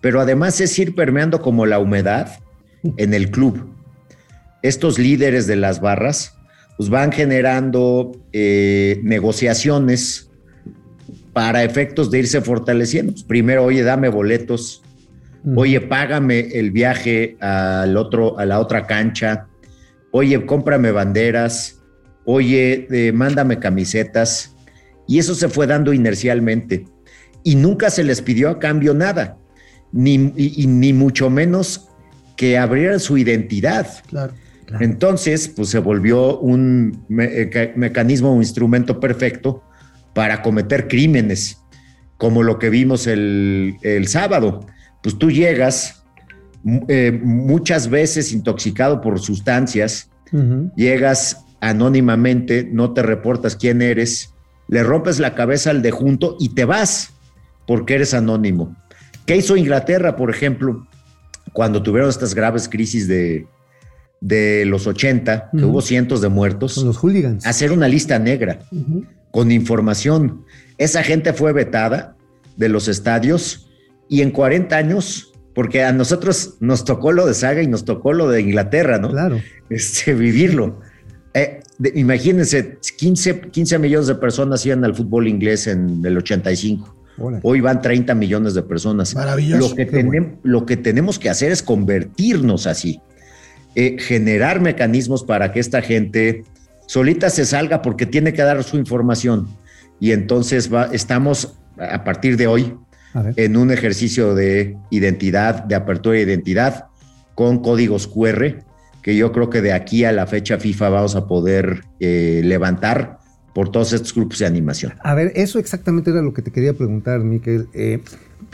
pero además es ir permeando como la humedad en el club. Estos líderes de las barras pues van generando eh, negociaciones para efectos de irse fortaleciendo. Primero, oye, dame boletos, oye, págame el viaje al otro, a la otra cancha, oye, cómprame banderas, oye, eh, mándame camisetas. Y eso se fue dando inercialmente. Y nunca se les pidió a cambio nada, ni, y- y ni mucho menos que abrieran su identidad. Claro. Entonces, pues se volvió un eh, ca- mecanismo, un instrumento perfecto para cometer crímenes, como lo que vimos el, el sábado. Pues tú llegas eh, muchas veces intoxicado por sustancias, llegas anónimamente, no te reportas quién eres, le rompes la cabeza al de junto y te vas porque eres anónimo. ¿Qué hizo Inglaterra, por ejemplo, cuando tuvieron estas graves crisis de, de los 80, que Ujú. hubo cientos de muertos? Son los hooligans. Hacer una lista negra con información. Esa gente fue vetada de los estadios y en 40 años, porque a nosotros nos tocó lo de Saga y nos tocó lo de Inglaterra, ¿no? Claro. este, vivirlo. Eh, de- imagínense, 15, 15 millones de personas iban al fútbol inglés en el 85. Órale. Hoy van 30 millones de personas. Maravilloso. Lo que, Qué tenem- lo que tenemos que hacer es convertirnos así, Eh, generar mecanismos para que esta gente solita se salga porque tiene que dar su información. Y entonces va, estamos a partir de hoy. En un ejercicio de identidad, de apertura de identidad, con códigos QR, que yo creo que de aquí a la fecha FIFA vamos a poder eh, levantar por todos estos grupos de animación. A ver, eso exactamente era lo que te quería preguntar, Miquel. Eh,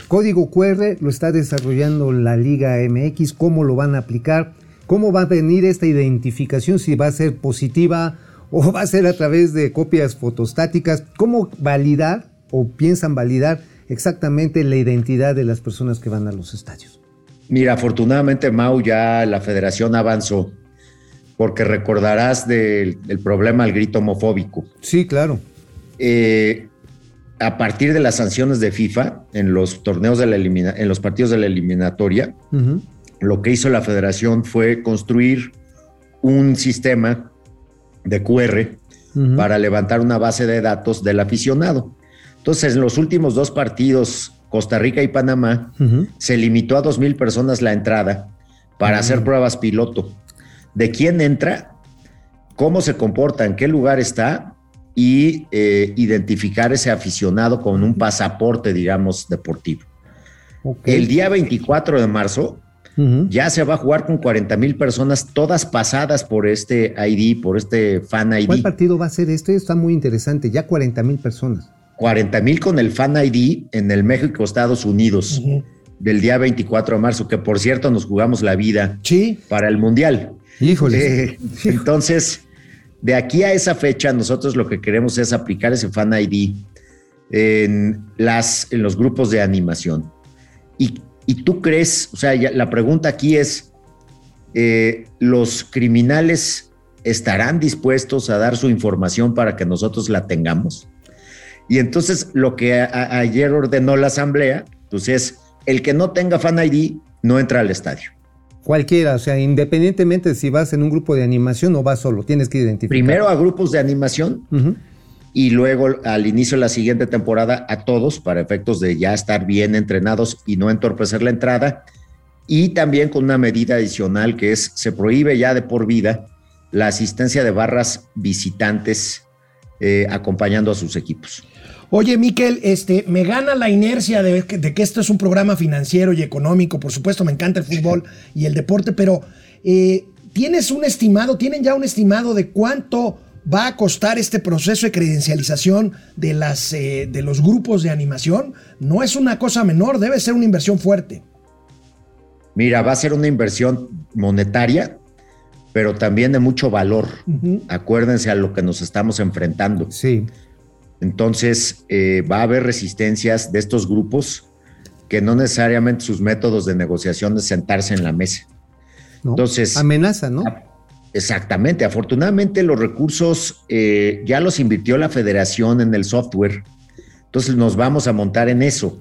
código QR lo está desarrollando la Liga MX, ¿cómo lo van a aplicar? ¿Cómo va a venir esta identificación? Si va a ser positiva o va a ser a través de copias fotostáticas. ¿Cómo validar o piensan validar exactamente la identidad de las personas que van a los estadios? Mira, afortunadamente Mau ya la federación avanzó, porque recordarás del, del problema al grito homofóbico. Sí, claro. Eh, a partir de las sanciones de FIFA en los torneos de la elimina- en los partidos de la eliminatoria, lo que hizo la federación fue construir un sistema de QR para levantar una base de datos del aficionado. Entonces, en los últimos dos partidos, Costa Rica y Panamá, se limitó a dos mil personas la entrada para hacer pruebas piloto. De quién entra, cómo se comporta, en qué lugar está y eh, identificar ese aficionado con un pasaporte, digamos, deportivo. El día 24 de marzo ya se va a jugar con 40 mil personas, todas pasadas por este ID, por este fan ¿Cuál ID. partido va a ser este? Está muy interesante. Ya 40 mil personas. 40 mil con el fan ID en el México, Estados Unidos, del día 24 de marzo, que por cierto nos jugamos la vida Sí. para el Mundial. Híjole. Eh, entonces, de aquí a esa fecha, nosotros lo que queremos es aplicar ese fan ID en, las, en los grupos de animación. Y, y tú crees, o sea, ya- la pregunta aquí es, eh, ¿los criminales estarán dispuestos a dar su información para que nosotros la tengamos? Y entonces lo que a- ayer ordenó la asamblea, pues es, el que no tenga fan ID no entra al estadio. Cualquiera, o sea, independientemente de si vas en un grupo de animación o vas solo, tienes que identificar. Primero a grupos de animación y luego al inicio de la siguiente temporada a todos para efectos de ya estar bien entrenados y no entorpecer la entrada. Y también con una medida adicional que es, se prohíbe ya de por vida la asistencia de barras visitantes eh, acompañando a sus equipos. Oye, Miquel, este, me gana la inercia de que, de que esto es un programa financiero y económico. Por supuesto, me encanta el fútbol y el deporte, pero eh, ¿tienes un estimado, tienen ya un estimado de cuánto va a costar este proceso de credencialización de, las, eh, de los grupos de animación? No es una cosa menor, debe ser una inversión fuerte. Mira, va a ser una inversión monetaria, pero también de mucho valor. Acuérdense a lo que nos estamos enfrentando. Sí. Entonces, eh, va a haber resistencias de estos grupos que no necesariamente sus métodos de negociación es sentarse en la mesa. ¿no? Entonces- Amenaza, ¿no? Exactamente. Afortunadamente, los recursos eh, ya los invirtió la federación en el software. Entonces, nos vamos a montar en eso.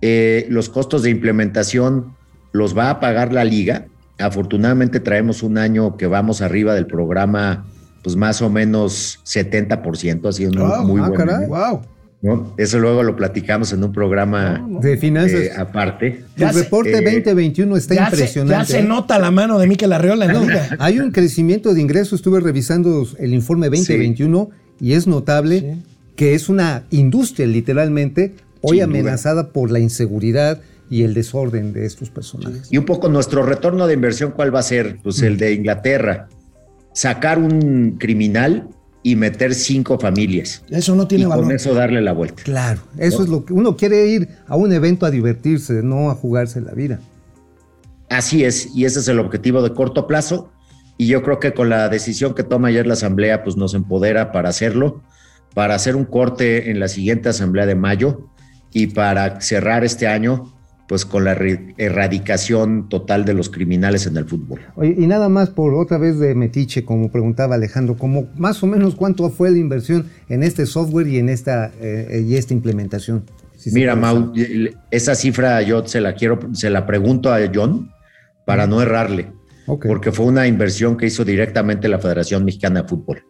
Eh, los costos de implementación los va a pagar la liga. Afortunadamente, traemos un año que vamos arriba del programa, pues más o menos 70%, ha sido un Wow, muy ah, buen caray. año. Wow. ¿no? Eso luego lo platicamos en un programa De finanzas. eh, aparte. Ya el se- reporte eh, 2021 está ya, se, impresionante. ya se ¿eh? nota la mano de Miquel Arreola en la liga. Hay un crecimiento de ingresos, estuve revisando el informe 2021 y es notable que es una industria literalmente hoy Sin duda. amenazada por la inseguridad y el desorden de estos personajes. Y un poco nuestro retorno de inversión, ¿cuál va a ser? Pues el de Inglaterra. Sacar un criminal y meter cinco familias. Eso no tiene y valor. con eso darle la vuelta. Claro, eso es lo que uno quiere ir a un evento a divertirse, no a jugarse la vida. Así es, y ese es el objetivo de corto plazo. Y yo creo que con la decisión que toma ayer la Asamblea, pues nos empodera para hacerlo, para hacer un corte en la siguiente Asamblea de mayo y para cerrar este año, pues con la erradicación total de los criminales en el fútbol. Oye, y nada más por otra vez de Metiche, como preguntaba Alejandro, como más o menos cuánto fue la inversión en este software y en esta eh, y esta implementación. Si Mira, Mau, esa cifra yo se la quiero, se la pregunto a John para no errarle, Ok. porque fue una inversión que hizo directamente la Federación Mexicana de Fútbol.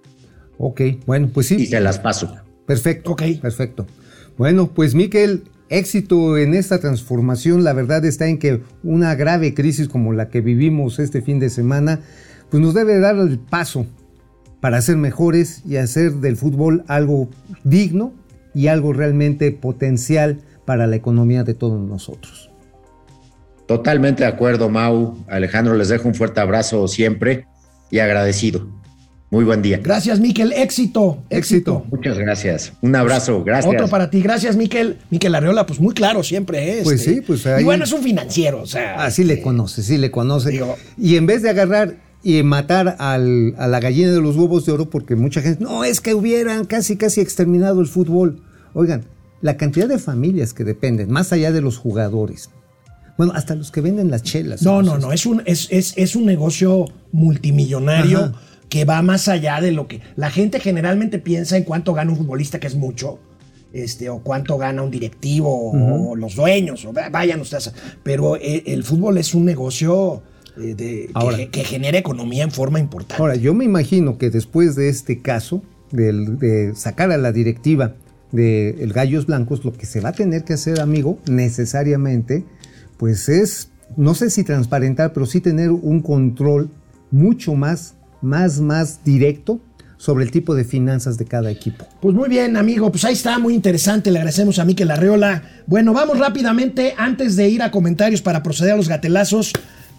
Ok, bueno, pues sí. Y se las paso. Perfecto. Ok. Perfecto. Bueno, pues Miquel, éxito en esta transformación. La verdad está en que una grave crisis como la que vivimos este fin de semana, pues nos debe dar el paso para ser mejores y hacer del fútbol algo digno y algo realmente potencial para la economía de todos nosotros. Totalmente de acuerdo, Mau. Alejandro, les dejo un fuerte abrazo siempre y agradecido. Muy buen día. Gracias, Miquel. Éxito, éxito. Éxito. Muchas gracias. Un abrazo. Gracias. Otro para ti. Gracias, Miquel. Miquel Arreola, pues muy claro siempre es. Pues sí, pues ahí- Y bueno, es un financiero, o sea. Así le este, conoce, sí le conoce. digo- y en vez de agarrar y matar al- a la gallina de los huevos de oro, porque mucha gente, no, es que hubieran casi, casi exterminado el fútbol. Oigan, la cantidad de familias que dependen, más allá de los jugadores. Bueno, hasta los que venden las chelas. No, no, no. Es un, es, es, es un negocio multimillonario Ajá. Que va más allá de lo que. La gente generalmente piensa en cuánto gana un futbolista, que es mucho. Este, o cuánto gana un directivo, o los dueños, o va- vayan ustedes. Pero eh, el, fútbol es un negocio eh, de, que, Ahora. ge- que genera economía en forma importante. Ahora, yo me imagino que después de este caso, del- de sacar a la directiva del el Gallos Blancos, lo que se va a tener que hacer, amigo, necesariamente, pues es, no sé si transparentar, pero sí tener un control mucho más, más, más directo sobre el tipo de finanzas de cada equipo. Pues muy bien, amigo, pues ahí está, muy interesante, le agradecemos a Miquel Arreola. Bueno, vamos rápidamente, antes de ir a comentarios para proceder a los gatelazos.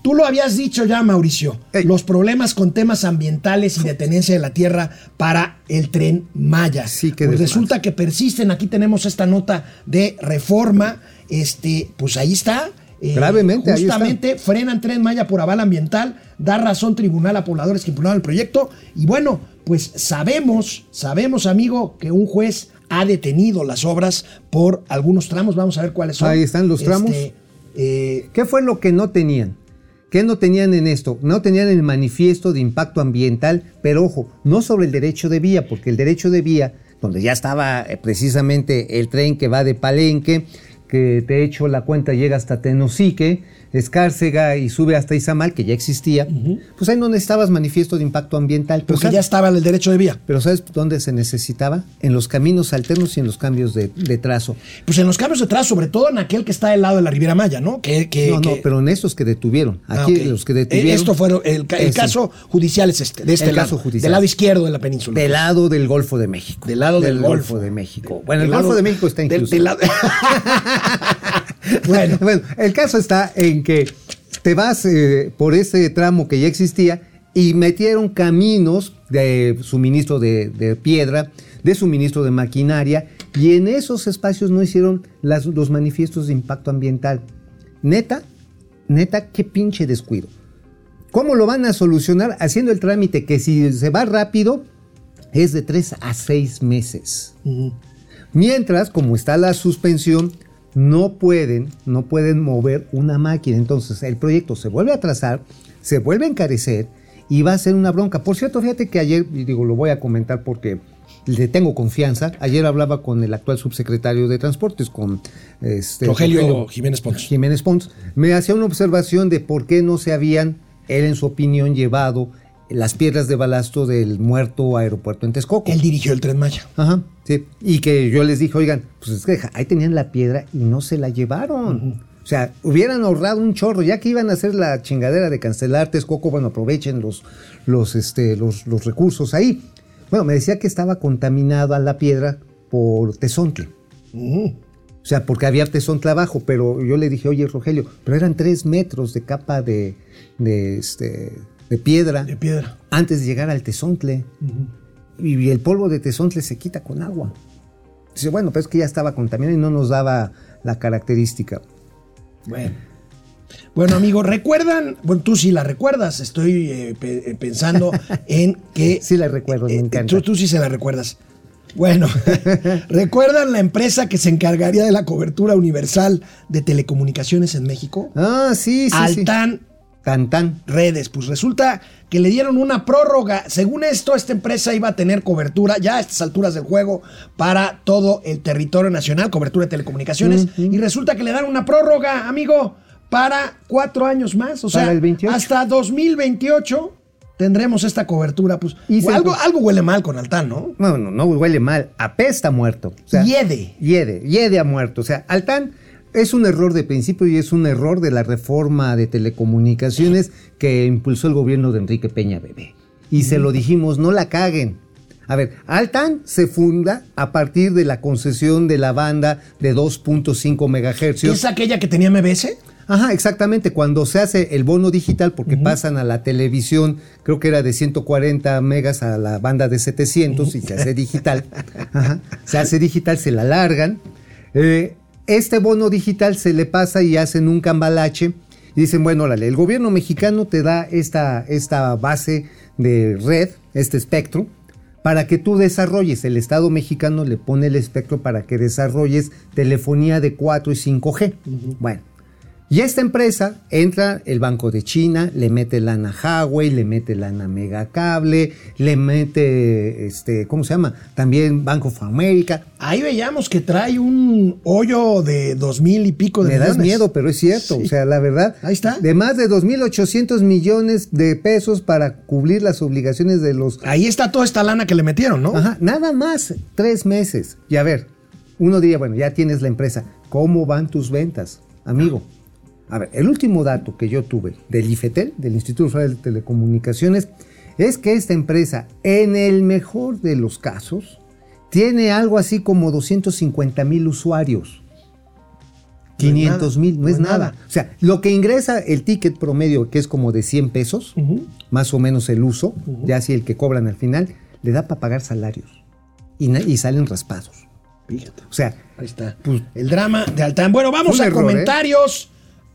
Tú lo habías dicho ya, Mauricio, los problemas con temas ambientales y de tenencia de la tierra para el tren Maya. Sí, qué pues resulta que persisten, aquí tenemos esta nota de reforma, este, pues ahí está. Eh, Gravemente, ahí está. Justamente frenan tren Maya por aval ambiental, da razón tribunal a pobladores que impugnaron el proyecto. Y bueno, pues sabemos, sabemos, amigo, que un juez ha detenido las obras por algunos tramos. Vamos a ver cuáles son. Ahí están los tramos. eh, ¿Qué fue lo que no tenían? ¿Qué no tenían en esto? No tenían el manifiesto de impacto ambiental, pero ojo, no sobre el derecho de vía, porque el derecho de vía, donde ya estaba eh, precisamente el tren que va de Palenque, que de hecho la cuenta llega hasta Tenosique, Escárcega y sube hasta Izamal, que ya existía, pues ahí no necesitabas manifiesto de impacto ambiental. Porque ¿sabes- ya estaba el derecho de vía. pero ¿sabes dónde se necesitaba? En los caminos alternos y en los cambios de, de trazo. Pues en los cambios de trazo, sobre todo en aquel que está del lado de la Riviera Maya, ¿no? Que, que- no, no, que- pero en estos que detuvieron. Ah, Aquí los que detuvieron. Esto fue el, caso judicial es este, de este El lado, caso judicial. del lado izquierdo de la península. Del lado del Golfo de México. Del lado del Golfo. de México. Bueno, Del el Golfo lado- de México está del- incluso. del lado- bueno, bueno, el caso está en que te vas eh, por ese tramo que ya existía y metieron caminos de suministro de, de piedra, de suministro de maquinaria, y en esos espacios no hicieron las- los manifiestos de impacto ambiental. Neta, neta, qué pinche descuido. ¿Cómo lo van a solucionar? Haciendo el trámite que si se va rápido es de tres a seis meses. Mientras, como está la suspensión, no pueden, no pueden mover una máquina. Entonces, el proyecto se vuelve a atrasar, se vuelve a encarecer y va a ser una bronca. Por cierto, fíjate que ayer, y digo, lo voy a comentar porque le tengo confianza. Ayer hablaba con el actual subsecretario de Transportes, con este, Rogelio Jiménez Pons. Jiménez Pons, me hacía una observación de por qué no se habían, él en su opinión, llevado las piedras de balasto del muerto aeropuerto en Texcoco. Él dirigió el Tren Maya. Ajá, sí. Y que yo les dije, oigan, pues es que ahí tenían la piedra y no se la llevaron. O sea, hubieran ahorrado un chorro, ya que iban a hacer la chingadera de cancelar Texcoco, bueno, aprovechen los, los, este, los, los recursos ahí. Bueno, me decía que estaba contaminada la piedra por tesontle. O sea, porque había tesontle abajo, pero yo le dije, oye, Rogelio, pero eran tres metros de capa de, de, este, de piedra De piedra. antes de llegar al tesontle. Y el polvo de tesontle se quita con agua. Dice, bueno, pero es que ya estaba contaminado y no nos daba la característica. Bueno. Bueno, amigo, ¿recuerdan? Bueno, tú sí la recuerdas. Estoy eh, pe- eh, pensando en que. Sí la recuerdo, me eh, encanta. Tú, tú sí se la recuerdas. Bueno, ¿recuerdan la empresa que se encargaría de la cobertura universal de telecomunicaciones en México? Ah, sí, sí, sí. Tan, tan. Redes. Pues resulta que le dieron una prórroga. Según esto, esta empresa iba a tener cobertura ya a estas alturas del juego para todo el territorio nacional, cobertura de telecomunicaciones. Y resulta que le dan una prórroga, amigo, para cuatro años más. O sea, Para el 28. hasta 2028 tendremos esta cobertura. Pues Y algo, algo huele mal con Altán, ¿no? No, no, no huele mal. Apesta muerto. O sea, Hiede. Hiede, hiede a muerto. O sea, Altán es un error de principio y es un error de la reforma de telecomunicaciones que impulsó el gobierno de Enrique Peña Bebé. Y se lo dijimos, no la caguen. A ver, Altan se funda a partir de la concesión de la banda de 2.5 megahercios. ¿Es aquella que tenía MBS? Ajá, exactamente. Cuando se hace el bono digital, porque pasan a la televisión, creo que era de 140 megas a la banda de 700 y se hace digital. Ajá, se hace digital, se la largan. Eh, este bono digital se le pasa y hacen un cambalache y dicen, bueno, órale, el gobierno mexicano te da esta, esta base de red, este espectro, para que tú desarrolles. El Estado mexicano le pone el espectro para que desarrolles telefonía de 4 y 5G. Bueno. Y esta empresa entra el Banco de China, le mete lana a Huawei, le mete lana a Megacable, le mete, este, ¿cómo se llama? También Bank of America. Ahí veíamos que trae un hoyo de dos mil y pico de Me das millones. miedo, pero es cierto. Sí. O sea, la verdad. Ahí está. De más de 2.800 millones de pesos para cubrir las obligaciones de los Ahí está toda esta lana que le metieron, ¿no? Ajá, nada más tres meses. Y a ver, uno diría, bueno, ya tienes la empresa. ¿Cómo van tus ventas, amigo? A ver, el último dato que yo tuve del IFETEL, del Instituto Federal de Telecomunicaciones, es que esta empresa, en el mejor de los casos, tiene algo así como 250 mil usuarios. 500 mil, no, es nada. O sea, lo que ingresa el ticket promedio, que es como de 100 pesos, más o menos el uso, ya si el que cobran al final, le da para pagar salarios. Y, salen raspados. Fíjate. O sea, Ahí está. Pues- el drama de Altán. Bueno, vamos a error, comentarios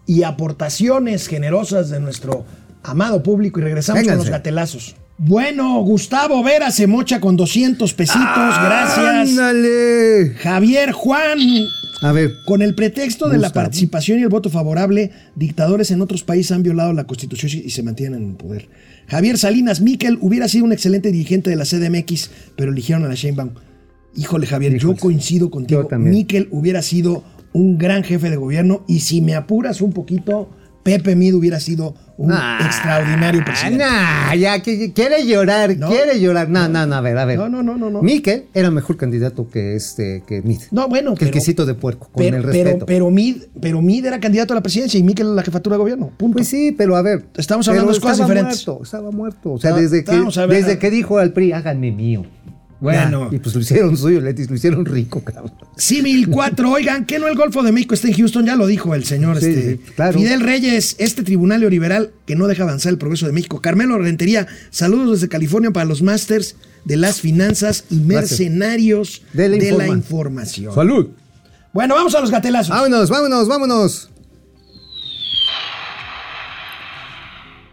y aportaciones generosas de nuestro amado público y regresamos con Vénganse. los gatelazos. Bueno, Gustavo Vera se mocha con 200 pesitos. Gracias. ¡Ándale! Javier Juan. A ver, Con el pretexto de la participación y el voto favorable, dictadores en otros países han violado la constitución y se mantienen en el poder. Javier Salinas Miquel hubiera sido un excelente dirigente de la CDMX, pero eligieron a la Sheinbaum. Híjole, Javier, yo coincido contigo. Yo también. Miquel hubiera sido un gran jefe de gobierno y si me apuras un poquito, Pepe Mid hubiera sido un Ah, extraordinario presidente. Nah, ya que quiere llorar, No. quiere llorar. No, no, no, a ver, a ver. No, no, no, no, no. Miquel era mejor candidato que este, que Mid. No, bueno, Que el pero- quesito de puerco, con pero, el pero, respeto. pero Mid, pero Mid era candidato a la presidencia y Miquel a la jefatura de gobierno. Punto. Pues sí, pero a ver. Estamos pero hablando de cosas estaba diferentes. Muerto, estaba muerto. O sea, No, desde, que, desde que dijo al PRI, háganme mío. Bueno. Ya, y pues lo hicieron suyo, Letis, lo hicieron rico, cabrón. Símil 4, oigan, que no el Golfo de México está en Houston, ya lo dijo el señor Sí, este, sí, claro. Fidel Reyes, este tribunal neoliberal que no deja avanzar el progreso de México. Carmelo Rentería, saludos desde California para los másters de las finanzas y mercenarios De la de la informa- información. Salud. Bueno, vamos a los gatelazos. Vámonos, vámonos, vámonos.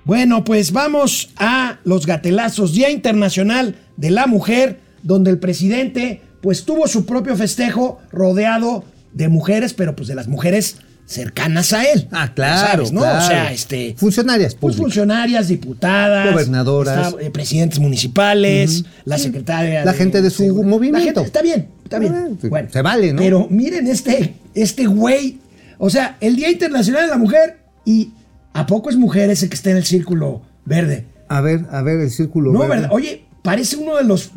Bueno, pues vamos a los gatelazos, Día Internacional de la Mujer, donde el presidente pues tuvo su propio festejo rodeado de mujeres, pero pues de las mujeres cercanas a él. Ah, claro. sabes, ¿no? claro. O sea, este Funcionarias pues públicas. funcionarias, diputadas, Gobernadoras. está, eh, presidentes municipales, la secretaria La gente de su movimiento. La gente, está bien, está bien. Ah, bueno, se vale, ¿no? Pero miren este este güey, o sea, el Día Internacional de la Mujer y a poco es mujer ese que está en el círculo verde. A ver, a ver, el círculo. No, verde. ¿verdad? Oye, parece uno de los.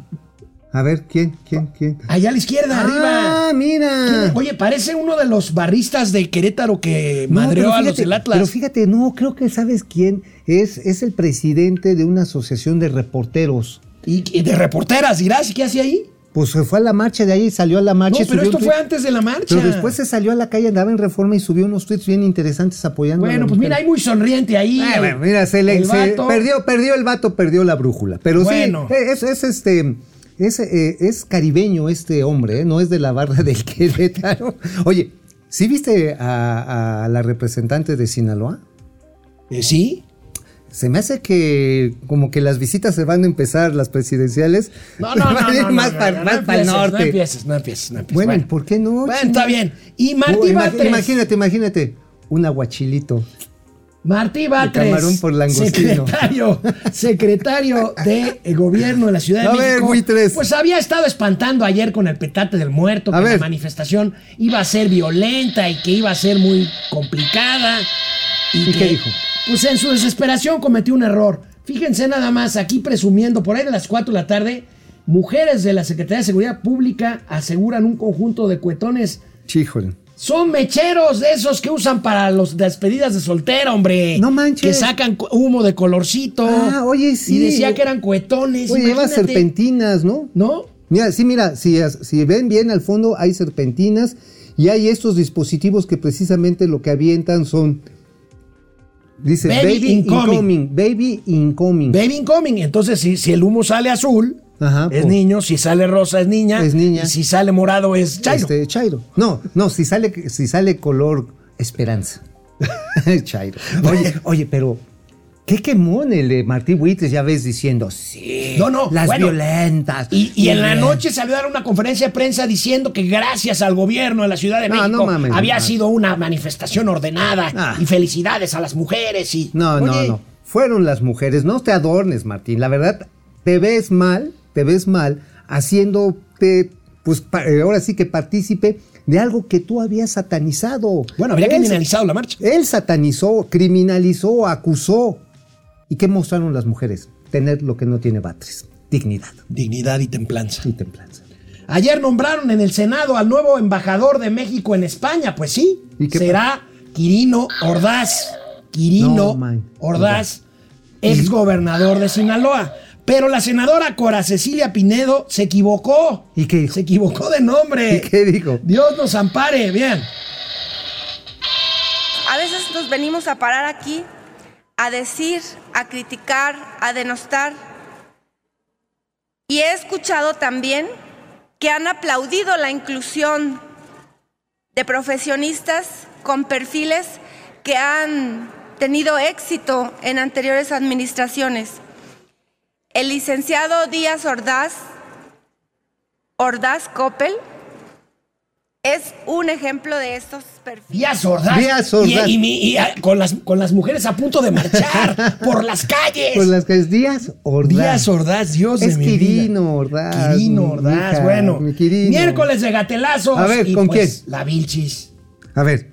A ver, ¿quién? ¿Quién? ¿Quién? Allá a la izquierda, arriba. Ah, mira. ¿Quién? Oye, parece uno de los barristas de Querétaro que No, madreó a los del Atlas. Pero fíjate, no, creo que sabes quién es. Es el presidente de una asociación de reporteros. y, y de reporteras, dirás, ¿y qué hacía ahí? Pues se fue a la marcha de ahí, salió a la No, marcha. y pero esto fue antes de la marcha. Pero después se salió a la calle, andaba en reforma y subió unos tweets bien interesantes apoyando. a Bueno, la pues mujer. mira, hay muy sonriente ahí. Ah, bueno, mira, se le se perdió, perdió el vato, perdió la brújula. Pero Bueno. sí, es, es este. Es, eh, es caribeño este hombre, ¿eh? no es de la barra del Querétaro. Oye, ¿sí viste a, a la representante de Sinaloa? Eh, ¿Sí? Se me hace que como que las visitas se van a empezar, las presidenciales. No, no, no, no, no, más no, para no, más para el norte. No empieces, no empieces, no empieces. bueno, Bueno, ¿por qué no? Bueno, está bien. Y Martí ima- Batres. imagínate, imagínate, un aguachilito. Martí Batres, por secretario, secretario de eh, gobierno de la Ciudad de A ver, México, buitres. pues había estado espantando ayer con el petate del muerto A que ver. la manifestación iba a ser violenta y que iba a ser muy complicada. ¿Y que, qué dijo? Pues en su desesperación cometió un error. Fíjense nada más, aquí presumiendo, por ahí de las 4 de la tarde, mujeres de la Secretaría de Seguridad Pública aseguran un conjunto de cuetones Chíjole. Son mecheros de esos que usan para las despedidas de soltera, hombre. No manches. Que sacan humo de colorcito. Ah, oye, sí. Y decía que eran cuetones. Oye, lleva serpentinas, ¿no? ¿No? Mira, sí, mira, si, si ven bien al fondo hay serpentinas y hay estos dispositivos que precisamente lo que avientan son... Dice Baby baby, incoming". incoming. Baby incoming. Baby incoming. Entonces, si, si el humo sale azul, Ajá, es pues. niño. Si sale rosa, es niña. Es niña. Y si sale morado, es chairo. Este, Chairo. No, no, si sale, si sale color esperanza. Chairo. Oye, oye, pero qué quemón el de Martí ya ves diciendo, sí, No, no, las bueno. violentas. Y, y en la noche salió a dar una conferencia de prensa diciendo que gracias al gobierno de la Ciudad de No, México no mames, había no. sido una manifestación ordenada Ah. y felicidades a las mujeres y No, no, no. Fueron las mujeres. No te adornes, Martín. La verdad, te ves mal, te ves mal haciéndote, pues eh, ahora sí que partícipe de algo que tú habías satanizado. Bueno, habría Él- criminalizado la marcha. Él satanizó, criminalizó, acusó. ¿Y qué mostraron las mujeres? Tener lo que no tiene Batres. Dignidad Dignidad y templanza. y templanza. Ayer nombraron en el Senado al nuevo embajador de México en España. Pues sí, ¿Y qué será Quirino Ordaz. Quirino No. Ordaz, ex gobernador de Sinaloa. Pero la senadora Cora Cecilia Pinedo se equivocó. ¿Y qué dijo? Se equivocó de nombre. ¿Y qué dijo? Dios nos ampare. Bien. A veces nos venimos a parar aquí a decir, a criticar, a denostar. Y he escuchado también que han aplaudido la inclusión de profesionistas con perfiles que han tenido éxito en anteriores administraciones. El licenciado Díaz Ordaz, Ordaz Coppel, es un ejemplo de estos perfiles. Díaz Ordaz. Díaz Ordaz. Y, y mi- y, ah, con, las, con las mujeres a punto de marchar por las calles. Pues las que es Díaz Ordaz. Díaz Ordaz, Dios Es de mi vida. Quirino Ordaz, Quirino Ordaz, hija, bueno. mi Quirino. Miércoles de gatelazos. A ver, y ¿con pues, quién? La Vilchis. A ver,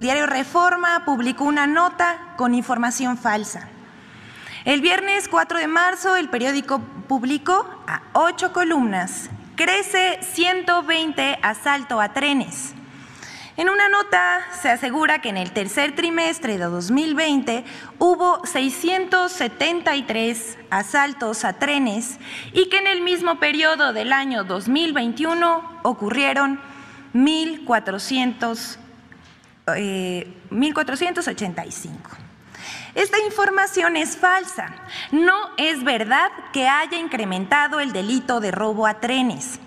Diario Reforma publicó una nota con información falsa. El viernes 4 de marzo, el periódico publicó a ocho columnas. Crece 120 asalto a trenes. En una nota se asegura que en el tercer trimestre de 2020 hubo 673 asaltos a trenes y que en el mismo periodo del año 2021 ocurrieron 1.400 eh, 1485. Esta información es falsa. No es verdad que haya incrementado el delito de robo a trenes.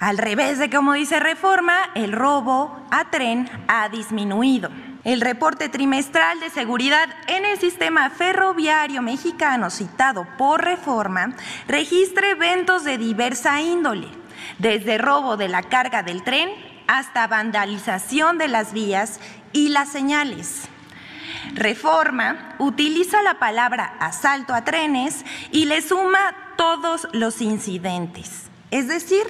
Al revés de como dice Reforma, el robo a tren ha disminuido. El reporte trimestral de seguridad en el sistema ferroviario mexicano citado por Reforma registra eventos de diversa índole, desde robo de la carga del tren hasta vandalización de las vías y las señales. Reforma utiliza la palabra asalto a trenes y le suma todos los incidentes, es decir,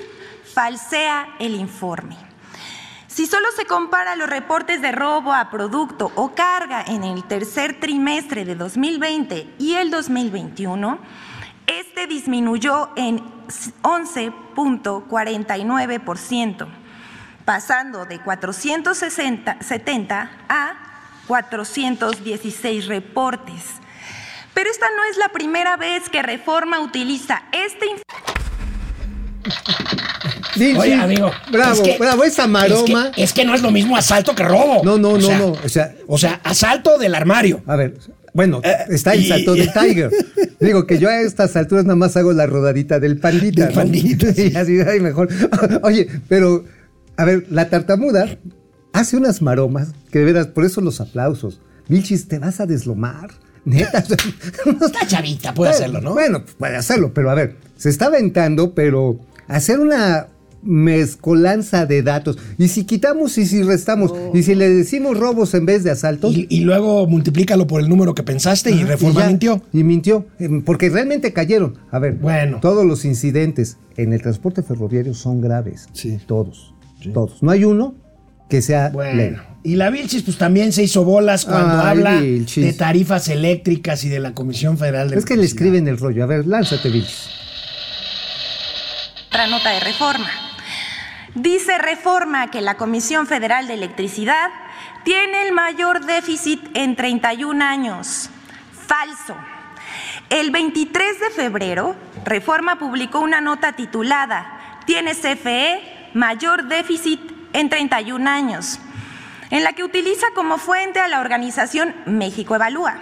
falsea el informe. Si solo se compara los reportes de robo a producto o carga en el tercer trimestre de 2020 y el 2021, este disminuyó en 11.49%, pasando de 470 a 416 reportes. Pero esta no es la primera vez que Reforma utiliza este Sí, Oye, sí. amigo. Bravo, es que- bravo, esa maroma. Es que, es que no es lo mismo asalto que robo. No, no, O no, sea, no. O sea, O sea, asalto del armario. a ver, bueno, Eh, está el y- salto del Tiger. Digo que yo a estas alturas nada más hago la rodadita del pandita. Del ¿no? pandita, sí. Y así, ay, mejor. Oye, pero, a ver, la tartamuda hace unas maromas que de veras, por eso los aplausos. Vilchis, te vas a deslomar. Neta. Está chavita, puede hacerlo, ¿no? Bueno, puede hacerlo, pero a ver, se está aventando, pero hacer una mezcolanza de datos. Y si quitamos y si restamos, y si le decimos robos en vez de asaltos. Y, y luego multiplícalo por el número que pensaste y Reforma ya, mintió. Y mintió, em, porque realmente cayeron. A ver, Bueno. todos los incidentes en el transporte ferroviario son graves. Sí. Todos. Todos. No hay uno que sea Bueno. leve. Y la Vilchis, pues también se hizo bolas cuando Ay, habla Vilchis. de tarifas eléctricas y de la Comisión Federal de Es que le escriben el rollo. A ver, lánzate, Vilchis. otra nota de reforma. Dice reforma que la Comisión Federal de Electricidad tiene el mayor déficit en 31 años. Falso. El 23 de febrero, Reforma publicó una nota titulada ¿Tiene CFE mayor déficit en 31 años? en la que utiliza como fuente a la organización México Evalúa,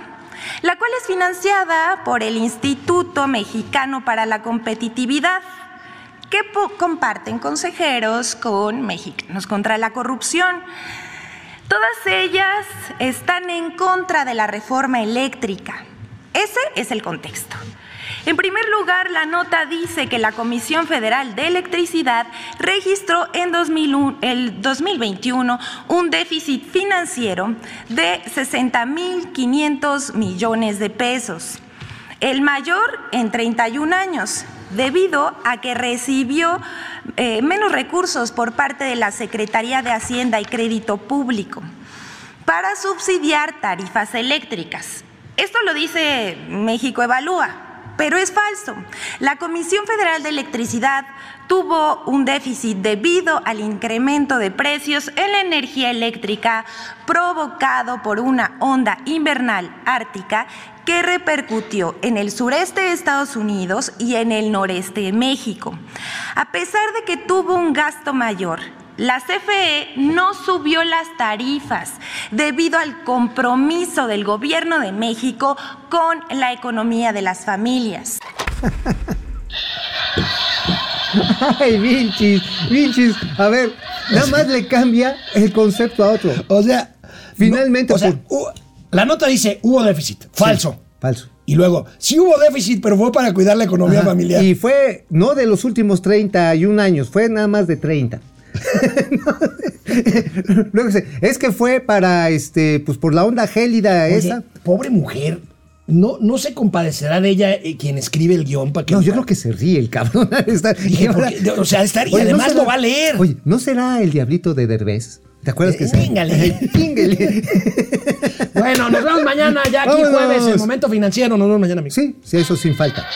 la cual es financiada por el Instituto Mexicano para la Competitividad, que comparten consejeros con Mexicanos contra la Corrupción. Todas ellas están en contra de la reforma eléctrica. Ese es el contexto. En primer lugar, la nota dice que la Comisión Federal de Electricidad registró en 2001 el 2021 un déficit financiero de 60.500 millones de pesos, el mayor en 31 años, debido a que recibió eh, menos recursos por parte de la Secretaría de Hacienda y Crédito Público para subsidiar tarifas eléctricas. Esto lo dice México Evalúa, pero es falso. La Comisión Federal de Electricidad tuvo un déficit debido al incremento de precios en la energía eléctrica provocado por una onda invernal ártica que repercutió en el sureste de Estados Unidos y en el noreste de México. A pesar de que tuvo un gasto mayor, la CFE no subió las tarifas debido al compromiso del gobierno de México con la economía de las familias. Ay, Vinchis, Vinchis. A ver, nada más le cambia el concepto a otro. O sea, Finalmente, no, o sea, por- la nota dice hubo déficit, falso. Falso. Y luego, sí hubo déficit, pero fue para cuidar la economía Ajá, familiar. Y fue, no de los últimos 31 años, fue nada más de 30. Luego dice, es que fue para, este, pues por la onda gélida Oye, esa. pobre mujer. No, no se compadecerá de ella eh, quien escribe el guion para que. No, yo creo que se ríe el cabrón. Dije, porque- o sea, estar- y Oye, ¿no además será- lo va a leer. Oye, ¿no será el diablito de Derbez? ¿Te acuerdas que Eh, se- íngale. Íngale. Bueno, nos vemos mañana, ya aquí Vámonos. jueves, el momento financiero. Nos vemos mañana, amigos. Sí, sí, eso sin falta.